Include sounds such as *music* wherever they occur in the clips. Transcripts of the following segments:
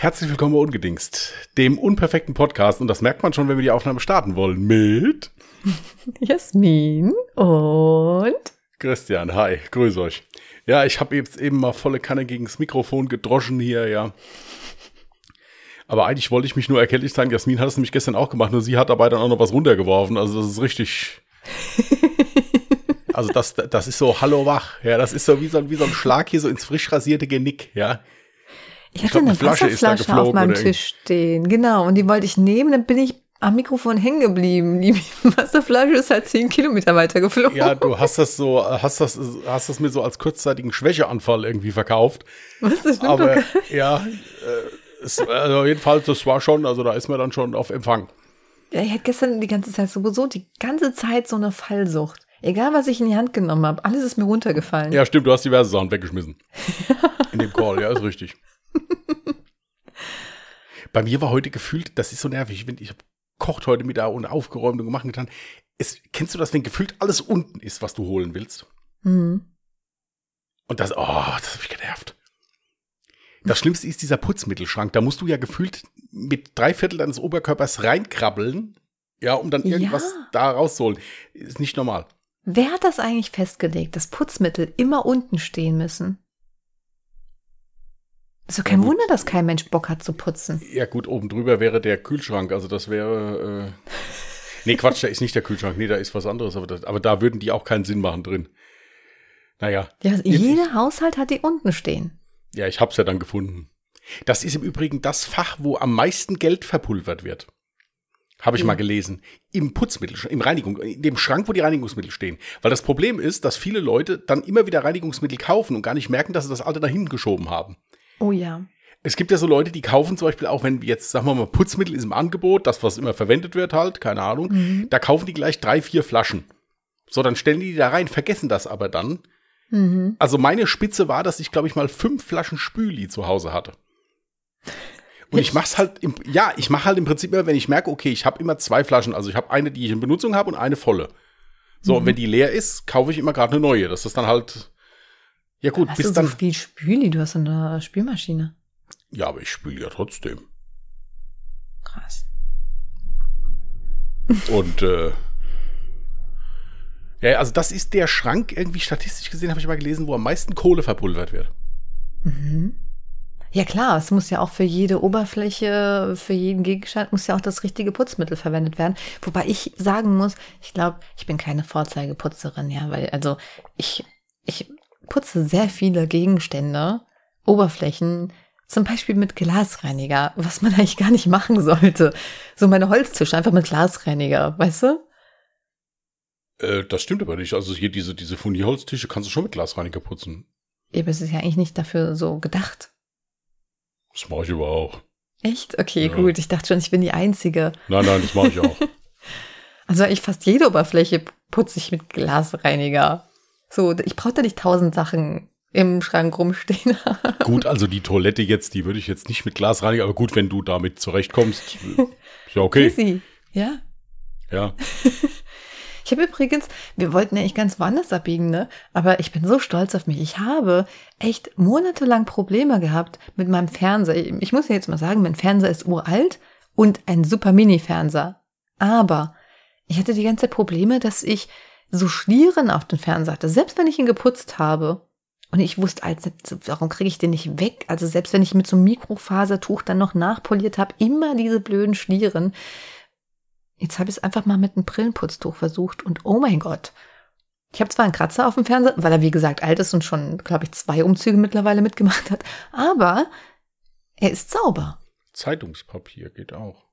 Herzlich willkommen bei Ungedingst, dem unperfekten Podcast. Und das merkt man schon, wenn wir die Aufnahme starten wollen. Mit *laughs* Jasmin und Christian. Hi, grüß euch. Ja, ich habe jetzt eben mal volle Kanne gegen das Mikrofon gedroschen hier, ja. Aber eigentlich wollte ich mich nur erkenntlich sagen, Jasmin hat es nämlich gestern auch gemacht, nur sie hat dabei dann auch noch was runtergeworfen. Also das ist richtig. *laughs* also das, das ist so Hallo wach. Ja, das ist so wie so, wie so ein Schlag hier so ins frisch rasierte Genick, ja. Ich hatte glaub, eine, eine Flasche Wasserflasche auf meinem Tisch stehen, genau. Und die wollte ich nehmen, dann bin ich am Mikrofon hängen geblieben. Die *laughs* Wasserflasche ist halt zehn Kilometer weiter geflogen. Ja, du hast das so, hast das, hast das mir so als kurzzeitigen Schwächeanfall irgendwie verkauft. Was, das stimmt Aber *laughs* ja, äh, es, also jedenfalls, das war schon, also da ist man dann schon auf Empfang. Ja, ich hatte gestern die ganze Zeit sowieso die ganze Zeit so eine Fallsucht. Egal, was ich in die Hand genommen habe, alles ist mir runtergefallen. Ja, stimmt, du hast diverse Sachen weggeschmissen. in dem Call, ja, ist richtig. *laughs* Bei mir war heute gefühlt, das ist so nervig, ich, ich habe kocht heute mit da und aufgeräumt und gemacht und getan. Es, kennst du das, wenn gefühlt alles unten ist, was du holen willst? Mhm. Und das, oh, das hat mich genervt. Das Schlimmste ist dieser Putzmittelschrank. Da musst du ja gefühlt mit drei Viertel deines Oberkörpers reinkrabbeln, ja, um dann irgendwas ja. da rauszuholen. Ist nicht normal. Wer hat das eigentlich festgelegt, dass Putzmittel immer unten stehen müssen? Ist doch kein ja, Wunder, dass kein Mensch Bock hat zu putzen. Ja, gut, oben drüber wäre der Kühlschrank. Also das wäre. Äh nee, Quatsch, da ist nicht der Kühlschrank. Nee, da ist was anderes. Aber, das, aber da würden die auch keinen Sinn machen drin. Naja. Ja, jeder ich, Haushalt hat die unten stehen. Ja, ich hab's ja dann gefunden. Das ist im Übrigen das Fach, wo am meisten Geld verpulvert wird. Habe ich ja. mal gelesen. Im Putzmittel, im Reinigung, in dem Schrank, wo die Reinigungsmittel stehen. Weil das Problem ist, dass viele Leute dann immer wieder Reinigungsmittel kaufen und gar nicht merken, dass sie das alte da hinten geschoben haben. Oh ja. Es gibt ja so Leute, die kaufen zum Beispiel auch, wenn jetzt, sagen wir mal, Putzmittel ist im Angebot, das, was immer verwendet wird halt, keine Ahnung, mhm. da kaufen die gleich drei, vier Flaschen. So, dann stellen die die da rein, vergessen das aber dann. Mhm. Also meine Spitze war, dass ich, glaube ich, mal fünf Flaschen Spüli zu Hause hatte. Und ich mach's halt, im, ja, ich mache halt im Prinzip immer, wenn ich merke, okay, ich habe immer zwei Flaschen, also ich habe eine, die ich in Benutzung habe und eine volle. So, mhm. und wenn die leer ist, kaufe ich immer gerade eine neue. Das ist dann halt ja gut, hast bis du dann. So viel Spüli, du hast eine Spülmaschine. Ja, aber ich spüle ja trotzdem. Krass. Und äh, ja, also das ist der Schrank, irgendwie statistisch gesehen, habe ich mal gelesen, wo am meisten Kohle verpulvert wird. Mhm. Ja klar, es muss ja auch für jede Oberfläche, für jeden Gegenstand muss ja auch das richtige Putzmittel verwendet werden. Wobei ich sagen muss, ich glaube, ich bin keine Vorzeigeputzerin, ja, weil also ich, ich putze sehr viele Gegenstände, Oberflächen, zum Beispiel mit Glasreiniger, was man *laughs* eigentlich gar nicht machen sollte. So meine Holztische einfach mit Glasreiniger, weißt du? Äh, das stimmt aber nicht. Also hier diese, diese Funi-Holztische kannst du schon mit Glasreiniger putzen. Ja, aber es ist ja eigentlich nicht dafür so gedacht. Das mache ich aber auch. Echt? Okay, ja. gut. Ich dachte schon, ich bin die Einzige. Nein, nein, das mache ich auch. *laughs* also ich fast jede Oberfläche putze ich mit Glasreiniger. So, ich brauche da nicht tausend Sachen im Schrank rumstehen. *laughs* gut, also die Toilette jetzt, die würde ich jetzt nicht mit Glas reinigen, aber gut, wenn du damit zurechtkommst, ist ja okay. Easy, ja. Ja. *laughs* Ich habe übrigens, wir wollten ja echt ganz woanders abbiegen, ne? Aber ich bin so stolz auf mich. Ich habe echt monatelang Probleme gehabt mit meinem Fernseher. Ich muss ja jetzt mal sagen, mein Fernseher ist uralt und ein super Mini-Fernseher. Aber ich hatte die ganze Zeit Probleme, dass ich so Schlieren auf den Fernseher hatte, selbst wenn ich ihn geputzt habe. Und ich wusste, als, warum kriege ich den nicht weg? Also selbst wenn ich mit so einem Mikrofasertuch dann noch nachpoliert habe, immer diese blöden Schlieren. Jetzt habe ich es einfach mal mit einem Brillenputztuch versucht und oh mein Gott. Ich habe zwar einen Kratzer auf dem Fernseher, weil er wie gesagt alt ist und schon, glaube ich, zwei Umzüge mittlerweile mitgemacht hat, aber er ist sauber. Zeitungspapier geht auch.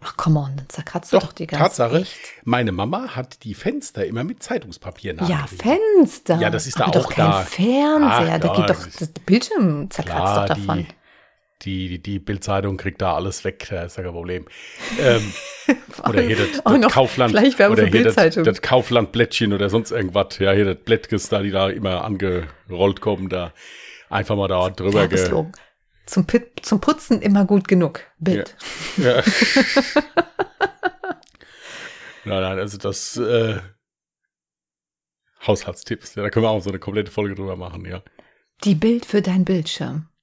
Ach, come on, dann zerkratzt doch, doch die ganze Tatsache, echt. meine Mama hat die Fenster immer mit Zeitungspapier nachgerichtet. Ja, Fenster. Ja, das ist Aber da auch doch kein da. Fernseher, Ach, da geht doch das Bildschirm zerkratzt klar, doch davon. Die, die, die Bildzeitung kriegt da alles weg, das ist ja kein Problem. Ähm, *laughs* oder hier das, das Kaufland oder hier das, das Kauflandblättchen oder sonst irgendwas. Ja, hier das Blättges da, die da immer angerollt kommen, da einfach mal da drüber. Ge zum, Pit, zum Putzen immer gut genug. Bild. Ja. ja. *laughs* nein, nein, also das äh, Haushaltstipps. Ja, da können wir auch so eine komplette Folge drüber machen, ja. Die Bild für dein Bildschirm. *laughs*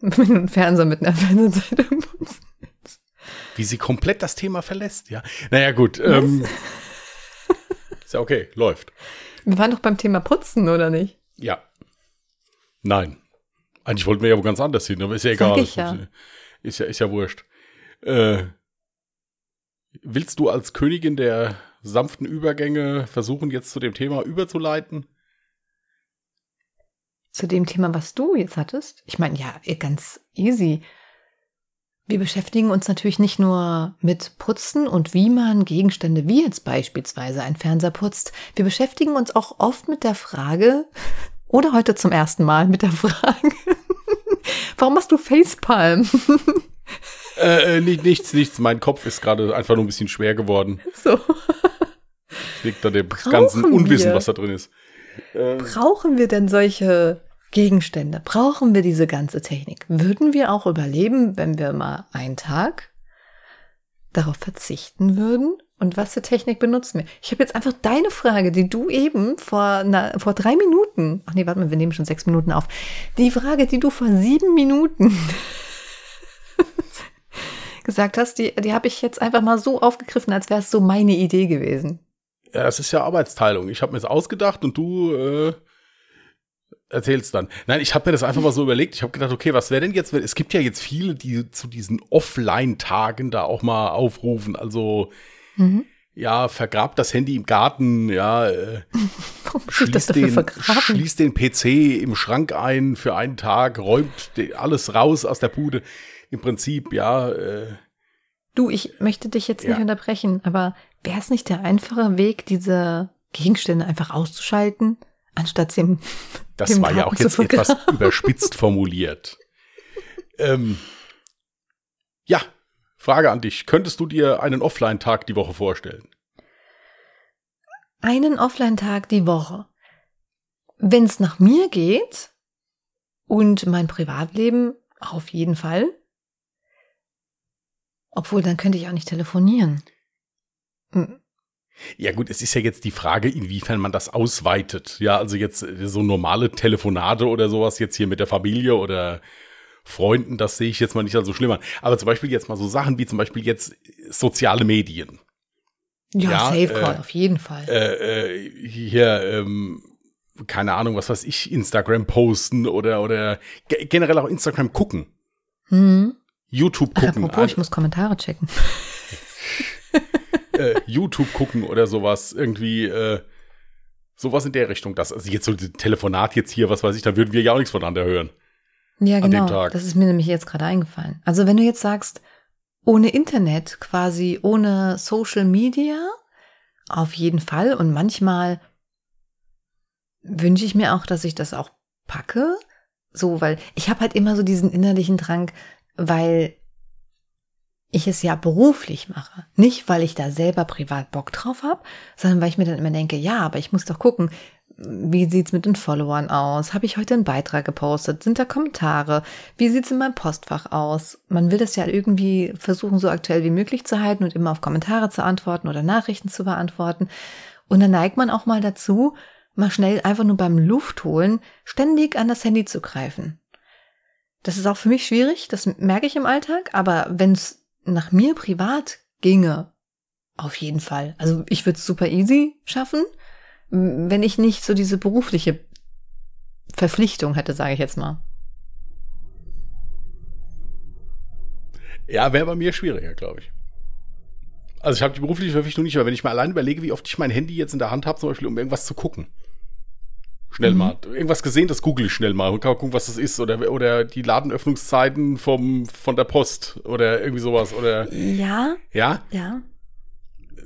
Du einen Fernseher mit einer Fernsehseite putzt. Wie sie komplett das Thema verlässt, ja. Naja, gut. Ähm, ist ja okay, läuft. Wir waren doch beim Thema Putzen, oder nicht? Ja. Nein. Eigentlich wollten wir ja wo ganz anders hin, aber ist ja egal. ich ja. Ist ja, ist ja wurscht. Äh, willst du als Königin der sanften Übergänge versuchen, jetzt zu dem Thema überzuleiten? Zu dem Thema, was du jetzt hattest? Ich meine, ja, ganz easy. Wir beschäftigen uns natürlich nicht nur mit Putzen und wie man Gegenstände wie jetzt beispielsweise ein Fernseher putzt. Wir beschäftigen uns auch oft mit der Frage, oder heute zum ersten Mal mit der Frage, *laughs* warum machst du Facepalm? *laughs* Äh, äh, nicht, nichts, nichts. Mein Kopf ist gerade einfach nur ein bisschen schwer geworden. So. Liegt an dem Brauchen ganzen Unwissen, wir? was da drin ist. Äh, Brauchen wir denn solche Gegenstände? Brauchen wir diese ganze Technik? Würden wir auch überleben, wenn wir mal einen Tag darauf verzichten würden? Und was für Technik benutzen wir? Ich habe jetzt einfach deine Frage, die du eben vor, einer, vor drei Minuten, ach nee, warte mal, wir nehmen schon sechs Minuten auf. Die Frage, die du vor sieben Minuten *laughs* gesagt hast, die, die habe ich jetzt einfach mal so aufgegriffen, als wäre es so meine Idee gewesen. ja, das ist ja Arbeitsteilung. Ich habe mir das ausgedacht und du äh, erzählst dann. Nein, ich habe mir das einfach mal so überlegt. Ich habe gedacht, okay, was wäre denn jetzt, es gibt ja jetzt viele, die zu diesen Offline-Tagen da auch mal aufrufen. Also Mhm. ja, vergrabt das Handy im Garten, ja, äh, *laughs* schließt, den, schließt den PC im Schrank ein für einen Tag, räumt alles raus aus der Bude. Im Prinzip, ja, äh, Du, ich möchte dich jetzt nicht Ja. unterbrechen, aber wäre es nicht der einfache Weg, diese Gegenstände einfach auszuschalten, anstatt sie im, *laughs* das im war ja Garten auch zu jetzt etwas überspitzt formuliert. *laughs* Ähm, ja, Frage an dich. Könntest du dir einen Offline-Tag die Woche vorstellen? Einen Offline-Tag die Woche. Wenn es nach mir geht und mein Privatleben auf jeden Fall. Obwohl, dann könnte ich auch nicht telefonieren. Hm, Ja gut, es ist ja jetzt die Frage, inwiefern man das ausweitet. Ja, also jetzt äh, so normale Telefonate oder sowas jetzt hier mit der Familie oder Freunden, das sehe ich jetzt mal nicht als so schlimm an. Aber zum Beispiel jetzt mal so Sachen wie zum Beispiel jetzt soziale Medien. Ja, Ja, Safe Call, äh, auf jeden Fall. Äh, äh, hier, ähm, keine Ahnung, was weiß ich, Instagram posten oder, oder ge generell auch Instagram gucken. hm. YouTube Ach, gucken. apropos, ich muss Kommentare checken. *laughs* äh, YouTube gucken oder sowas, irgendwie äh, sowas in der Richtung. Das, also jetzt so ein Telefonat jetzt hier, was weiß ich, da würden wir ja auch nichts voneinander hören. Ja, genau. Das ist mir nämlich jetzt gerade eingefallen. Also wenn du jetzt sagst, ohne Internet, quasi ohne Social Media, auf jeden Fall. Und manchmal wünsche ich mir auch, dass ich das auch packe. So, weil ich habe halt immer so diesen innerlichen Drang, weil ich es ja beruflich mache. Nicht, weil ich da selber privat Bock drauf habe, sondern weil ich mir dann immer denke, ja, aber ich muss doch gucken, wie sieht's mit den Followern aus? Habe ich heute einen Beitrag gepostet? Sind da Kommentare? Wie sieht's in meinem Postfach aus? Man will das ja irgendwie versuchen, so aktuell wie möglich zu halten und immer auf Kommentare zu antworten oder Nachrichten zu beantworten. Und dann neigt man auch mal dazu, mal schnell einfach nur beim Luftholen ständig an das Handy zu greifen. Das ist auch für mich schwierig, das merke ich im Alltag, aber wenn's nach mir privat ginge, auf jeden Fall. Also ich würde es super easy schaffen wenn ich nicht so diese berufliche Verpflichtung hätte, sage ich jetzt mal. Ja, wäre bei mir schwieriger, glaube ich. Also ich habe die berufliche Verpflichtung nicht, aber wenn ich mal allein überlege, wie oft ich mein Handy jetzt in der Hand habe, zum Beispiel, um irgendwas zu gucken. Schnell Mhm. mal. Irgendwas gesehen, das google ich schnell mal und kann mal gucken, was das ist. Oder, oder die Ladenöffnungszeiten vom, von der Post oder irgendwie sowas. Oder Ja, ja, ja.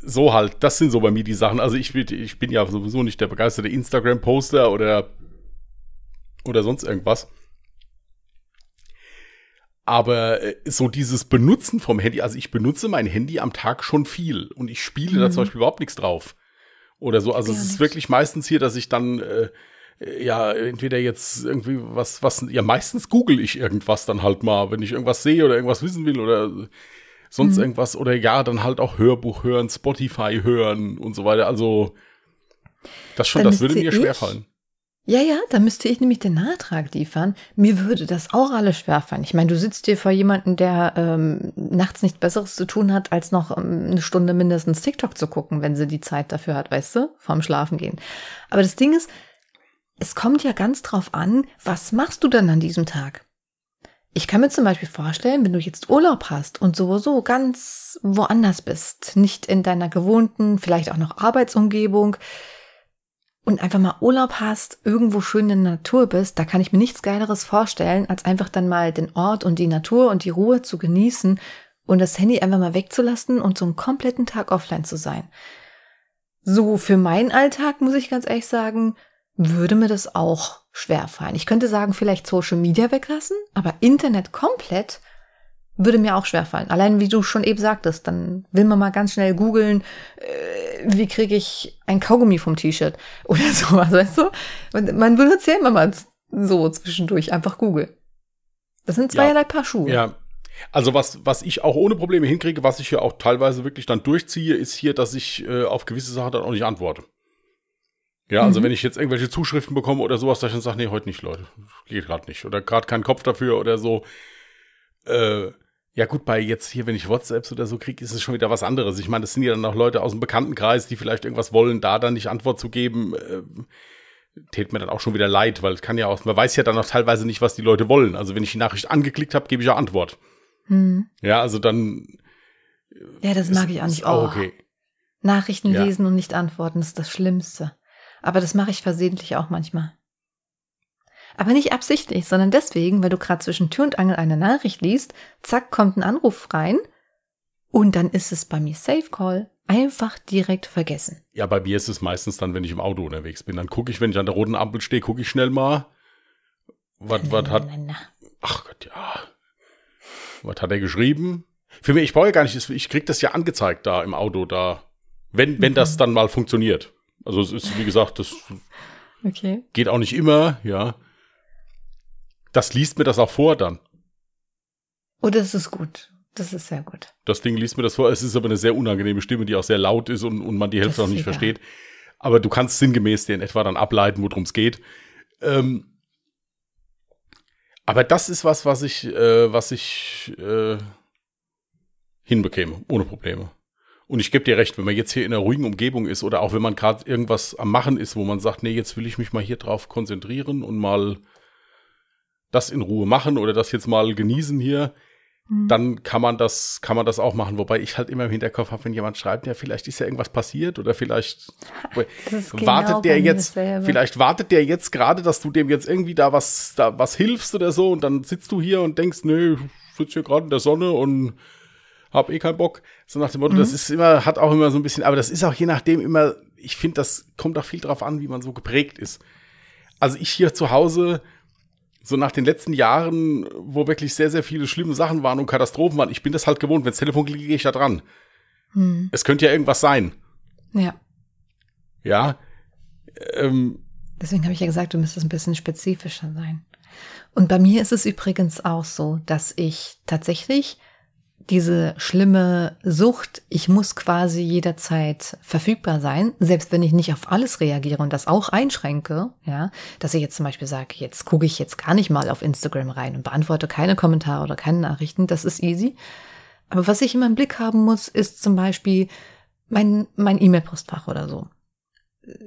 So halt, das sind so bei mir die Sachen. Also ich, bin- ich bin ja sowieso nicht der begeisterte Instagram-Poster oder, oder sonst irgendwas. Aber äh, so dieses Benutzen vom Handy, also ich benutze mein Handy am Tag schon viel und ich spiele da Mhm. zum Beispiel überhaupt nichts drauf. Oder so. Also Gar es ist wirklich meistens hier, dass ich dann äh, ja entweder jetzt irgendwie was, was, ja meistens google ich irgendwas dann halt mal, wenn ich irgendwas sehe oder irgendwas wissen will oder sonst Mhm. irgendwas. Oder ja, dann halt auch Hörbuch hören, Spotify hören und so weiter. Also das schon, Dann das würde mir schwer ich- fallen. Ja, ja, da müsste ich nämlich den Nachtrag liefern. Mir würde das auch alles schwerfallen. Ich meine, du sitzt hier vor jemandem, der ähm, nachts nichts Besseres zu tun hat, als noch ähm, eine Stunde mindestens TikTok zu gucken, wenn sie die Zeit dafür hat, weißt du, vorm Schlafen gehen. Aber das Ding ist, es kommt ja ganz drauf an, was machst du dann an diesem Tag? Ich kann mir zum Beispiel vorstellen, wenn du jetzt Urlaub hast und sowieso ganz woanders bist, nicht in deiner gewohnten, vielleicht auch noch Arbeitsumgebung, und einfach mal Urlaub hast, irgendwo schön in der Natur bist, da kann ich mir nichts Geileres vorstellen, als einfach dann mal den Ort und die Natur und die Ruhe zu genießen und das Handy einfach mal wegzulassen und so einen kompletten Tag offline zu sein. So für meinen Alltag, muss ich ganz ehrlich sagen, würde mir das auch schwer fallen. Ich könnte sagen, vielleicht Social Media weglassen, aber Internet komplett würde mir auch schwerfallen. Allein wie du schon eben sagtest, dann will man mal ganz schnell googeln, äh, wie kriege ich ein Kaugummi vom T-Shirt *laughs* oder sowas, weißt du? Und man benutzt ja immer mal so zwischendurch einfach Google. Das sind zweierlei ja, Paar Schuhe. Ja. Also was, was ich auch ohne Probleme hinkriege, was ich ja auch teilweise wirklich dann durchziehe, ist hier, dass ich äh, auf gewisse Sachen dann auch nicht antworte. Ja, also mhm. wenn ich jetzt irgendwelche Zuschriften bekomme oder sowas, dass ich dann sage, nee, heute nicht, Leute. Geht gerade nicht. Oder gerade keinen Kopf dafür oder so. Äh, ja gut, bei jetzt hier, wenn ich WhatsApps oder so kriege, ist es schon wieder was anderes. Ich meine, das sind ja dann auch Leute aus dem Bekanntenkreis, die vielleicht irgendwas wollen, da dann nicht Antwort zu geben, äh, tät mir dann auch schon wieder leid, weil es kann ja auch, man weiß ja dann auch teilweise nicht, was die Leute wollen. Also wenn ich die Nachricht angeklickt habe, gebe ich ja Antwort. Hm. Ja, also dann. Ja, das mag ich auch nicht. Auch oh. okay. Nachrichten ja. lesen und nicht antworten ist das Schlimmste. Aber das mache ich versehentlich auch manchmal. Aber nicht absichtlich, sondern deswegen, weil du gerade zwischen Tür und Angel eine Nachricht liest, zack, kommt ein Anruf rein und dann ist es bei mir Safe Call. Einfach direkt vergessen. Ja, bei mir ist es meistens dann, wenn ich im Auto unterwegs bin. Dann gucke ich, wenn ich an der roten Ampel stehe, gucke ich schnell mal. Was, was hat. Ach Gott, ja. Was hat er geschrieben? Für mich, ich brauche ja gar nicht, ich krieg das ja angezeigt da im Auto, da. Wenn, wenn mhm. das dann mal funktioniert. Also es ist, wie gesagt, das okay. geht auch nicht immer, ja. Das liest mir das auch vor dann. Oh, das ist gut. Das ist sehr gut. Das Ding liest mir das vor. Es ist aber eine sehr unangenehme Stimme, die auch sehr laut ist und, und man die Hälfte auch nicht egal. versteht. Aber du kannst sinngemäß dir in etwa dann ableiten, worum es geht. Ähm, aber das ist was, was ich, äh, was ich äh, hinbekäme, ohne Probleme. Und ich gebe dir recht, wenn man jetzt hier in einer ruhigen Umgebung ist oder auch wenn man gerade irgendwas am Machen ist, wo man sagt, nee, jetzt will ich mich mal hier drauf konzentrieren und mal das in Ruhe machen oder das jetzt mal genießen hier, mhm. dann kann man das, kann man das auch machen. Wobei ich halt immer im Hinterkopf habe, wenn jemand schreibt, ja, vielleicht ist ja irgendwas passiert oder vielleicht *laughs* genau wartet der jetzt, vielleicht wartet der jetzt gerade, dass du dem jetzt irgendwie da was, da was hilfst oder so und dann sitzt du hier und denkst, nö, ich sitze hier gerade in der Sonne und hab eh keinen Bock. So nach dem Motto, mhm. das ist immer, hat auch immer so ein bisschen, aber das ist auch je nachdem immer, ich finde, das kommt auch viel drauf an, wie man so geprägt ist. Also ich hier zu Hause, so nach den letzten Jahren, wo wirklich sehr, sehr viele schlimme Sachen waren und Katastrophen waren, ich bin das halt gewohnt. Wenn das Telefon klingelt, gehe ich da dran. Hm. Es könnte ja irgendwas sein. Ja. Ja. Ähm, Deswegen habe ich ja gesagt, du müsstest ein bisschen spezifischer sein. Und bei mir ist es übrigens auch so, dass ich tatsächlich diese schlimme Sucht, ich muss quasi jederzeit verfügbar sein, selbst wenn ich nicht auf alles reagiere und das auch einschränke, ja, dass ich jetzt zum Beispiel sage, jetzt gucke ich jetzt gar nicht mal auf Instagram rein und beantworte keine Kommentare oder keine Nachrichten, das ist easy. Aber was ich immer im Blick haben muss, ist zum Beispiel mein, mein E-Mail-Postfach oder so.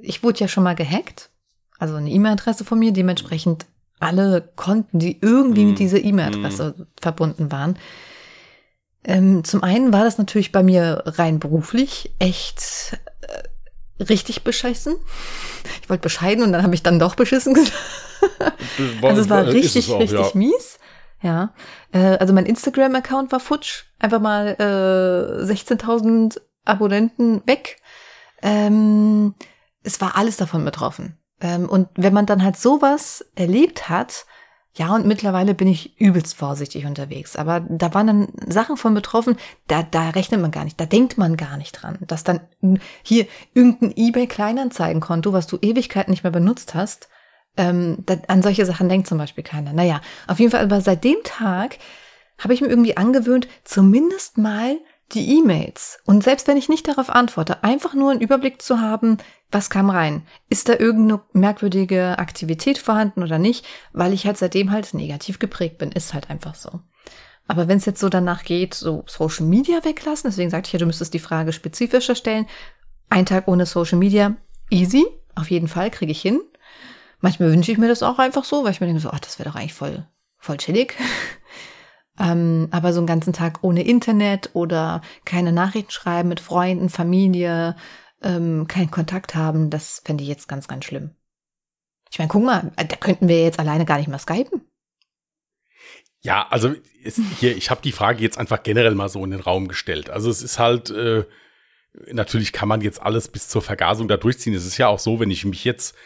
Ich wurde ja schon mal gehackt, also eine E-Mail-Adresse von mir, dementsprechend alle Konten, die irgendwie mit dieser E-Mail-Adresse mm. verbunden waren, ähm, zum einen war das natürlich bei mir rein beruflich echt äh, richtig beschissen. Ich wollte bescheiden und dann habe ich dann doch beschissen gesagt. *laughs* also es war richtig, es auch, richtig ja. mies. Ja. Äh, also mein Instagram-Account war futsch. Einfach mal äh, 16.000 Abonnenten weg. Ähm, es war alles davon betroffen. Ähm, und wenn man dann halt sowas erlebt hat, ja, und mittlerweile bin ich übelst vorsichtig unterwegs. Aber da waren dann Sachen von betroffen, da, da rechnet man gar nicht, da denkt man gar nicht dran. Dass dann hier irgendein eBay-Kleinanzeigenkonto, was du Ewigkeit nicht mehr benutzt hast, ähm, da, an solche Sachen denkt zum Beispiel keiner. Naja, auf jeden Fall, aber seit dem Tag habe ich mir irgendwie angewöhnt, zumindest mal die E-Mails und selbst wenn ich nicht darauf antworte, einfach nur einen Überblick zu haben, was kam rein? Ist da irgendeine merkwürdige Aktivität vorhanden oder nicht? Weil ich halt seitdem halt negativ geprägt bin. Ist halt einfach so. Aber wenn es jetzt so danach geht, so Social Media weglassen, deswegen sagte ich ja, du müsstest die Frage spezifischer stellen. Ein Tag ohne Social Media, easy, auf jeden Fall, kriege ich hin. Manchmal wünsche ich mir das auch einfach so, weil ich mir denke so, ach, das wäre doch eigentlich voll, voll chillig. *laughs* ähm, aber so einen ganzen Tag ohne Internet oder keine Nachrichten schreiben mit Freunden, Familie, ähm, keinen Kontakt haben, das fände ich jetzt ganz, ganz schlimm. Ich meine, guck mal, da könnten wir jetzt alleine gar nicht mal skypen. Ja, also ist hier, ich habe die Frage jetzt einfach generell mal so in den Raum gestellt. Also es ist halt, äh, natürlich kann man jetzt alles bis zur Vergasung da durchziehen. Es ist ja auch so, wenn ich mich jetzt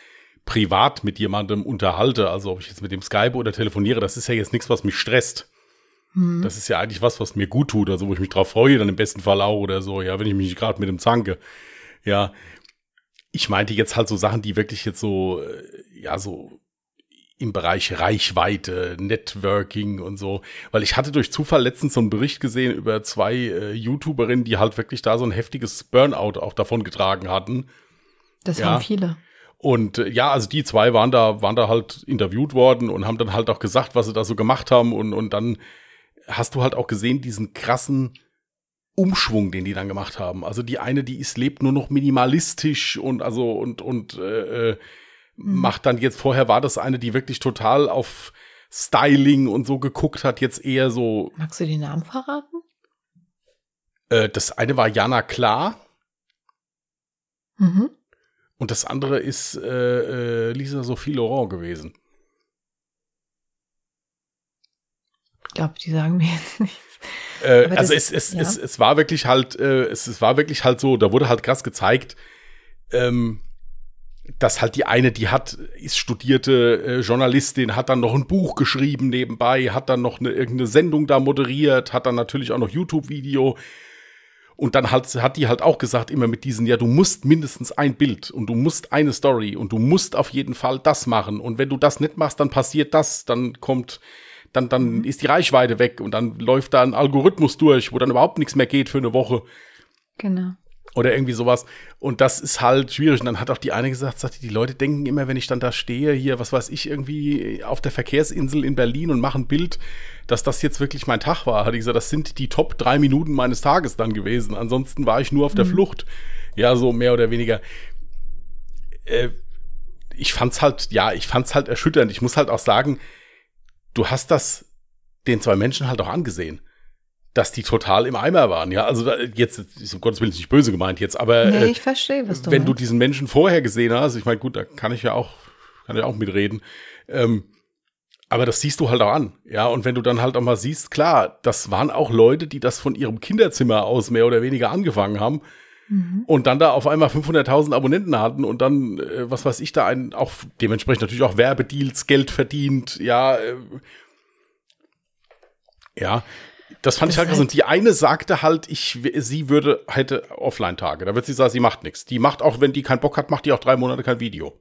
privat mit jemandem unterhalte, also ob ich jetzt mit dem Skype oder telefoniere, das ist ja jetzt nichts, was mich stresst. Hm. Das ist ja eigentlich was, was mir gut tut, also wo ich mich drauf freue, dann im besten Fall auch oder so, ja, wenn ich mich gerade mit dem zanke. Ja, ich meinte jetzt halt so Sachen, die wirklich jetzt so, äh, ja, so im Bereich Reichweite, Networking und so. Weil ich hatte durch Zufall letztens so einen Bericht gesehen über zwei äh, YouTuberinnen, die halt wirklich da so ein heftiges Burnout auch davon getragen hatten. Das ja. haben viele. Und äh, ja, also die zwei waren da, waren da halt interviewt worden und haben dann halt auch gesagt, was sie da so gemacht haben. Und, und dann hast du halt auch gesehen, diesen krassen Umschwung, den die dann gemacht haben. Also die eine, die ist, lebt nur noch minimalistisch und also und, und äh, äh mhm. macht dann jetzt, vorher war das eine, die wirklich total auf Styling und so geguckt hat, jetzt eher so. Magst du die Namen verraten? Äh, das eine war Jana Klar. Mhm. Und das andere ist äh, äh, Lisa Sophie Laurent gewesen. Ich glaube, die sagen mir jetzt nichts. Äh, also es, es, ja. es, es war wirklich halt, äh, es, es war wirklich halt so, da wurde halt krass gezeigt, ähm, dass halt die eine, die hat, ist studierte äh, Journalistin, hat dann noch ein Buch geschrieben nebenbei, hat dann noch eine, irgendeine Sendung da moderiert, hat dann natürlich auch noch YouTube-Video. Und dann halt, hat die halt auch gesagt, immer mit diesen, ja, du musst mindestens ein Bild und du musst eine Story und du musst auf jeden Fall das machen. Und wenn du das nicht machst, dann passiert das, dann kommt, dann, dann mhm. ist die Reichweite weg und dann läuft da ein Algorithmus durch, wo dann überhaupt nichts mehr geht für eine Woche. Genau. Oder irgendwie sowas. Und das ist halt schwierig. Und dann hat auch die eine gesagt, sagte, die Leute denken immer, wenn ich dann da stehe, hier, was weiß ich, irgendwie auf der Verkehrsinsel in Berlin und mache ein Bild, dass das jetzt wirklich mein Tag war. Hat ich gesagt, das sind die Top drei Minuten meines Tages dann gewesen. Ansonsten war ich nur auf der mhm. Flucht. Ja, so mehr oder weniger. Äh, ich fand's halt, ja, ich fand's halt erschütternd. Ich muss halt auch sagen, du hast das den zwei Menschen halt auch angesehen dass die total im Eimer waren. Ja, also jetzt ist um Gottes Willen nicht böse gemeint jetzt, aber nee, äh, ich verstehe, was du wenn meinst. du diesen Menschen vorher gesehen hast, ich meine, gut, da kann ich ja auch, kann ja auch mitreden. Ähm, aber das siehst du halt auch an, ja. Und wenn du dann halt auch mal siehst, klar, das waren auch Leute, die das von ihrem Kinderzimmer aus mehr oder weniger angefangen haben mhm. und dann da auf einmal 500.000 Abonnenten hatten und dann, äh, was weiß ich, da einen auch dementsprechend natürlich auch Werbedeals, Geld verdient, ja. Äh, ja, das fand das ich halt krass. Und die eine sagte halt, ich, sie würde, hätte Offline-Tage. Da wird sie sagen, sie macht nichts. Die macht auch, wenn die keinen Bock hat, macht die auch drei Monate kein Video.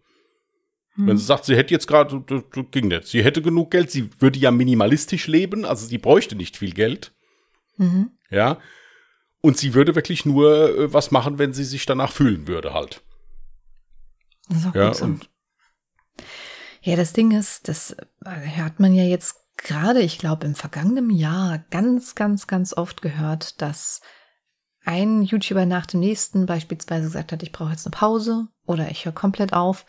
Hm. Wenn sie sagt, sie hätte jetzt gerade, ging nicht. Sie hätte genug Geld, sie würde ja minimalistisch leben, also sie bräuchte nicht viel Geld. Mhm. Ja. Und sie würde wirklich nur äh, was machen, wenn sie sich danach fühlen würde, halt. Das ja, so. Und ja, das Ding ist, das hört man ja jetzt gerade, ich glaube, im vergangenen Jahr ganz, ganz, ganz oft gehört, dass ein YouTuber nach dem nächsten beispielsweise gesagt hat, ich brauche jetzt eine Pause oder ich höre komplett auf.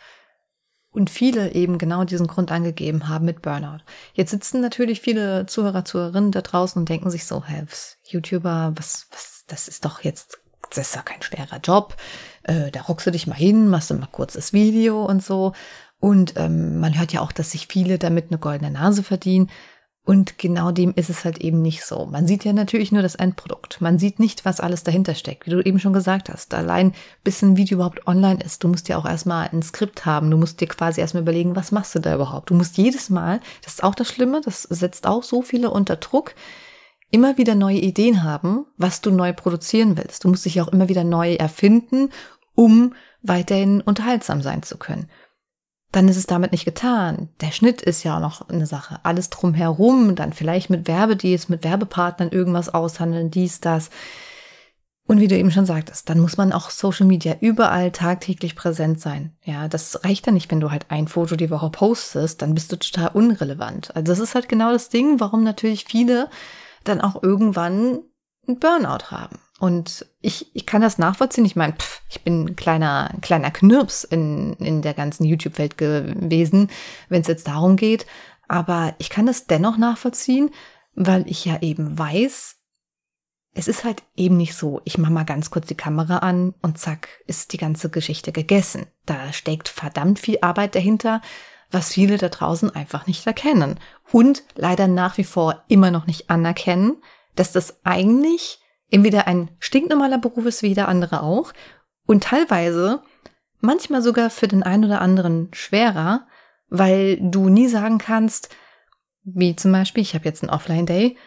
Und viele eben genau diesen Grund angegeben haben mit Burnout. Jetzt sitzen natürlich viele Zuhörer, Zuhörerinnen da draußen und denken sich so, hey, YouTuber, was, was, das ist doch jetzt, das ist ja kein schwerer Job. Äh, da rockst du dich mal hin, machst du mal kurz das Video und so. Und ähm, man hört ja auch, dass sich viele damit eine goldene Nase verdienen. Und genau dem ist es halt eben nicht so. Man sieht ja natürlich nur das Endprodukt. Man sieht nicht, was alles dahinter steckt, wie du eben schon gesagt hast. Allein bis ein Video überhaupt online ist, du musst ja auch erstmal ein Skript haben. Du musst dir quasi erstmal überlegen, was machst du da überhaupt. Du musst jedes Mal, das ist auch das Schlimme, das setzt auch so viele unter Druck, immer wieder neue Ideen haben, was du neu produzieren willst. Du musst dich auch immer wieder neu erfinden, um weiterhin unterhaltsam sein zu können dann ist es damit nicht getan. Der Schnitt ist ja auch noch eine Sache. Alles drumherum, dann vielleicht mit Werbedeals, mit Werbepartnern irgendwas aushandeln, dies, das. Und wie du eben schon sagtest, dann muss man auch Social Media überall tagtäglich präsent sein. Ja, das reicht ja nicht, wenn du halt ein Foto die Woche postest, dann bist du total unrelevant. Also das ist halt genau das Ding, warum natürlich viele dann auch irgendwann einen Burnout haben. Und ich, ich kann das nachvollziehen. Ich meine, pff, ich bin ein kleiner, ein kleiner Knirps in, in der ganzen YouTube-Welt gewesen, wenn es jetzt darum geht. Aber ich kann das dennoch nachvollziehen, weil ich ja eben weiß, es ist halt eben nicht so, ich mache mal ganz kurz die Kamera an und zack, ist die ganze Geschichte gegessen. Da steckt verdammt viel Arbeit dahinter, was viele da draußen einfach nicht erkennen. Und leider nach wie vor immer noch nicht anerkennen, dass das eigentlich entweder ein stinknormaler Beruf ist wie jeder andere auch und teilweise manchmal sogar für den einen oder anderen schwerer, weil du nie sagen kannst, wie zum Beispiel, ich habe jetzt einen Offline-Day,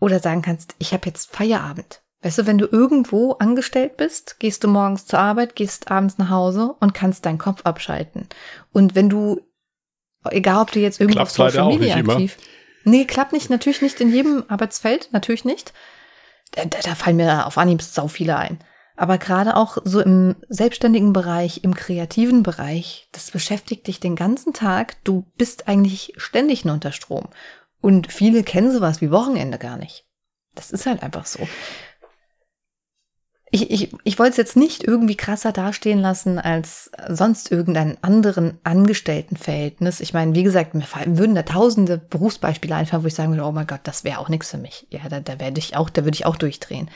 oder sagen kannst, ich habe jetzt Feierabend. Weißt du, wenn du irgendwo angestellt bist, gehst du morgens zur Arbeit, gehst abends nach Hause und kannst deinen Kopf abschalten. Und wenn du, egal ob du jetzt irgendwo auf Social Media aktiv, nee, klappt nicht, natürlich nicht in jedem Arbeitsfeld, natürlich nicht. Da, da, da fallen mir auf Anhieb sau viele ein. Aber gerade auch so im selbstständigen Bereich, im kreativen Bereich, das beschäftigt dich den ganzen Tag. Du bist eigentlich ständig nur unter Strom. Und viele kennen sowas wie Wochenende gar nicht. Das ist halt einfach so. Ich, ich, ich wollte es jetzt nicht irgendwie krasser dastehen lassen als sonst irgendein anderen Angestelltenverhältnis. Ich meine, wie gesagt, mir würden da tausende Berufsbeispiele einfallen, wo ich sagen würde, oh mein Gott, das wäre auch nichts für mich. Ja, da, da werde ich auch, da würde ich auch durchdrehen.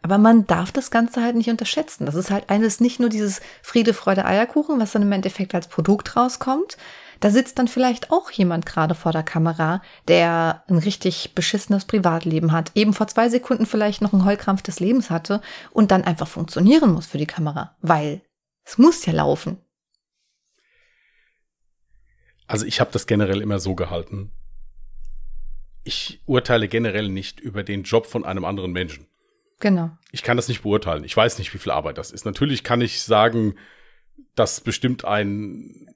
Aber man darf das Ganze halt nicht unterschätzen. Das ist halt eines nicht nur dieses Friede, Freude, Eierkuchen, was dann im Endeffekt als Produkt rauskommt, da sitzt dann vielleicht auch jemand gerade vor der Kamera, der ein richtig beschissenes Privatleben hat, eben vor zwei Sekunden vielleicht noch einen Heulkrampf des Lebens hatte und dann einfach funktionieren muss für die Kamera, weil es muss ja laufen. Also ich habe das generell immer so gehalten. Ich urteile generell nicht über den Job von einem anderen Menschen. Genau. Ich kann das nicht beurteilen. Ich weiß nicht, wie viel Arbeit das ist. Natürlich kann ich sagen, dass bestimmt ein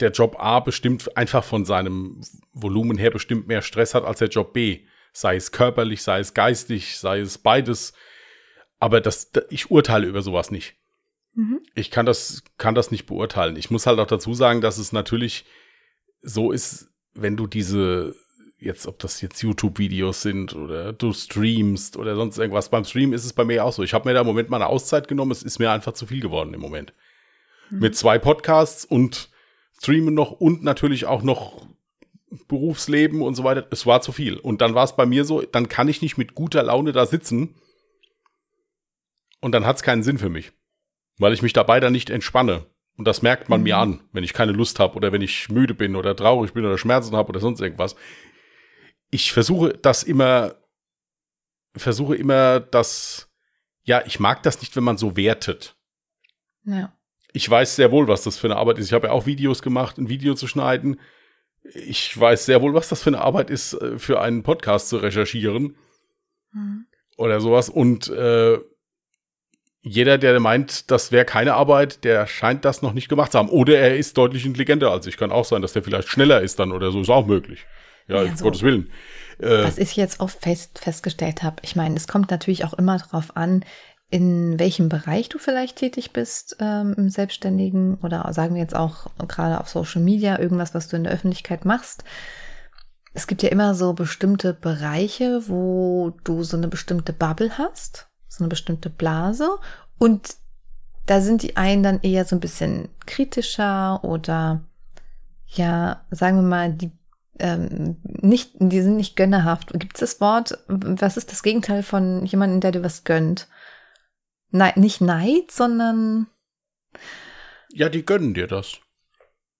der Job A bestimmt einfach von seinem Volumen her bestimmt mehr Stress hat als der Job B. Sei es körperlich, sei es geistig, sei es beides. Aber das, ich urteile über sowas nicht. Mhm. Ich kann das, kann das nicht beurteilen. Ich muss halt auch dazu sagen, dass es natürlich so ist, wenn du diese, jetzt, ob das jetzt YouTube-Videos sind oder du streamst oder sonst irgendwas. Beim Stream ist es bei mir auch so. Ich habe mir da im Moment mal eine Auszeit genommen. Es ist mir einfach zu viel geworden im Moment. Mhm. Mit zwei Podcasts und streamen noch und natürlich auch noch Berufsleben und so weiter. Es war zu viel. Und dann war es bei mir so, dann kann ich nicht mit guter Laune da sitzen. Und dann hat es keinen Sinn für mich. Weil ich mich dabei dann nicht entspanne. Und das merkt man mhm. mir an, wenn ich keine Lust habe oder wenn ich müde bin oder traurig bin oder Schmerzen habe oder sonst irgendwas. Ich versuche das immer, versuche immer das, ja, ich mag das nicht, wenn man so wertet. Ja ich weiß sehr wohl, was das für eine Arbeit ist. Ich habe ja auch Videos gemacht, ein Video zu schneiden. Ich weiß sehr wohl, was das für eine Arbeit ist, äh, für einen Podcast zu recherchieren. Mhm. Oder sowas. Und äh, jeder, der meint, das wäre keine Arbeit, der scheint das noch nicht gemacht zu haben. Oder er ist deutlich intelligenter als ich. Kann auch sein, dass der vielleicht schneller ist dann oder so. Ist auch möglich. Ja, ja so. Gottes Willen. Äh, was ich jetzt oft fest, festgestellt habe, ich meine, es kommt natürlich auch immer darauf an, in welchem Bereich du vielleicht tätig bist ähm, im Selbstständigen oder sagen wir jetzt auch gerade auf Social Media, irgendwas, was du in der Öffentlichkeit machst. Es gibt ja immer so bestimmte Bereiche, wo du so eine bestimmte Bubble hast, so eine bestimmte Blase und da sind die einen dann eher so ein bisschen kritischer oder ja, sagen wir mal, die ähm, nicht, die sind nicht gönnerhaft. Gibt es das Wort? Was ist das Gegenteil von jemandem, der dir was gönnt? Nein, nicht Neid, sondern. Ja, die gönnen dir das.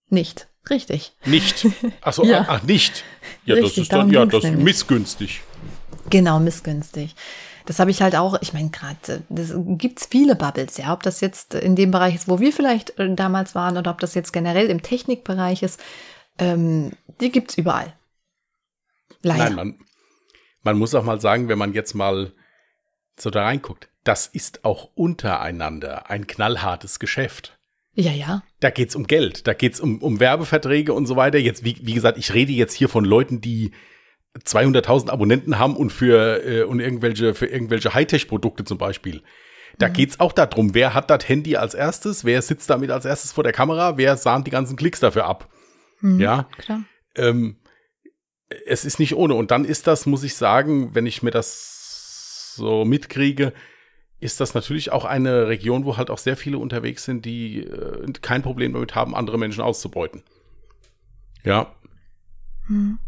Nicht. Richtig. Nicht. *laughs* Achso, ja. ach, nicht. Ja, Richtig, das ist dann, ja, das missgünstig. Genau, missgünstig. Das habe ich halt auch, ich meine, gerade, das gibt's viele Bubbles, ja, ob das jetzt in dem Bereich ist, wo wir vielleicht äh, damals waren, oder ob das jetzt generell im Technikbereich ist, ähm, die gibt's überall. Leider. Nein, man, man muss auch mal sagen, wenn man jetzt mal so da reinguckt, das ist auch untereinander ein knallhartes Geschäft. Ja, ja. Da geht's um Geld, da geht's um, um Werbeverträge und so weiter. Jetzt, wie, wie gesagt, ich rede jetzt hier von Leuten, die 200.000 Abonnenten haben und für äh, und irgendwelche für irgendwelche Hightech-Produkte zum Beispiel. Da mhm. geht's auch darum, wer hat das Handy als erstes, wer sitzt damit als erstes vor der Kamera, wer sahnt die ganzen Klicks dafür ab. Mhm, ja, klar. Ähm, es ist nicht ohne. Und dann ist das, muss ich sagen, wenn ich mir das so mitkriege, ist das natürlich auch eine Region, wo halt auch sehr viele unterwegs sind, die äh, kein Problem damit haben, andere Menschen auszubeuten. Ja. Hm.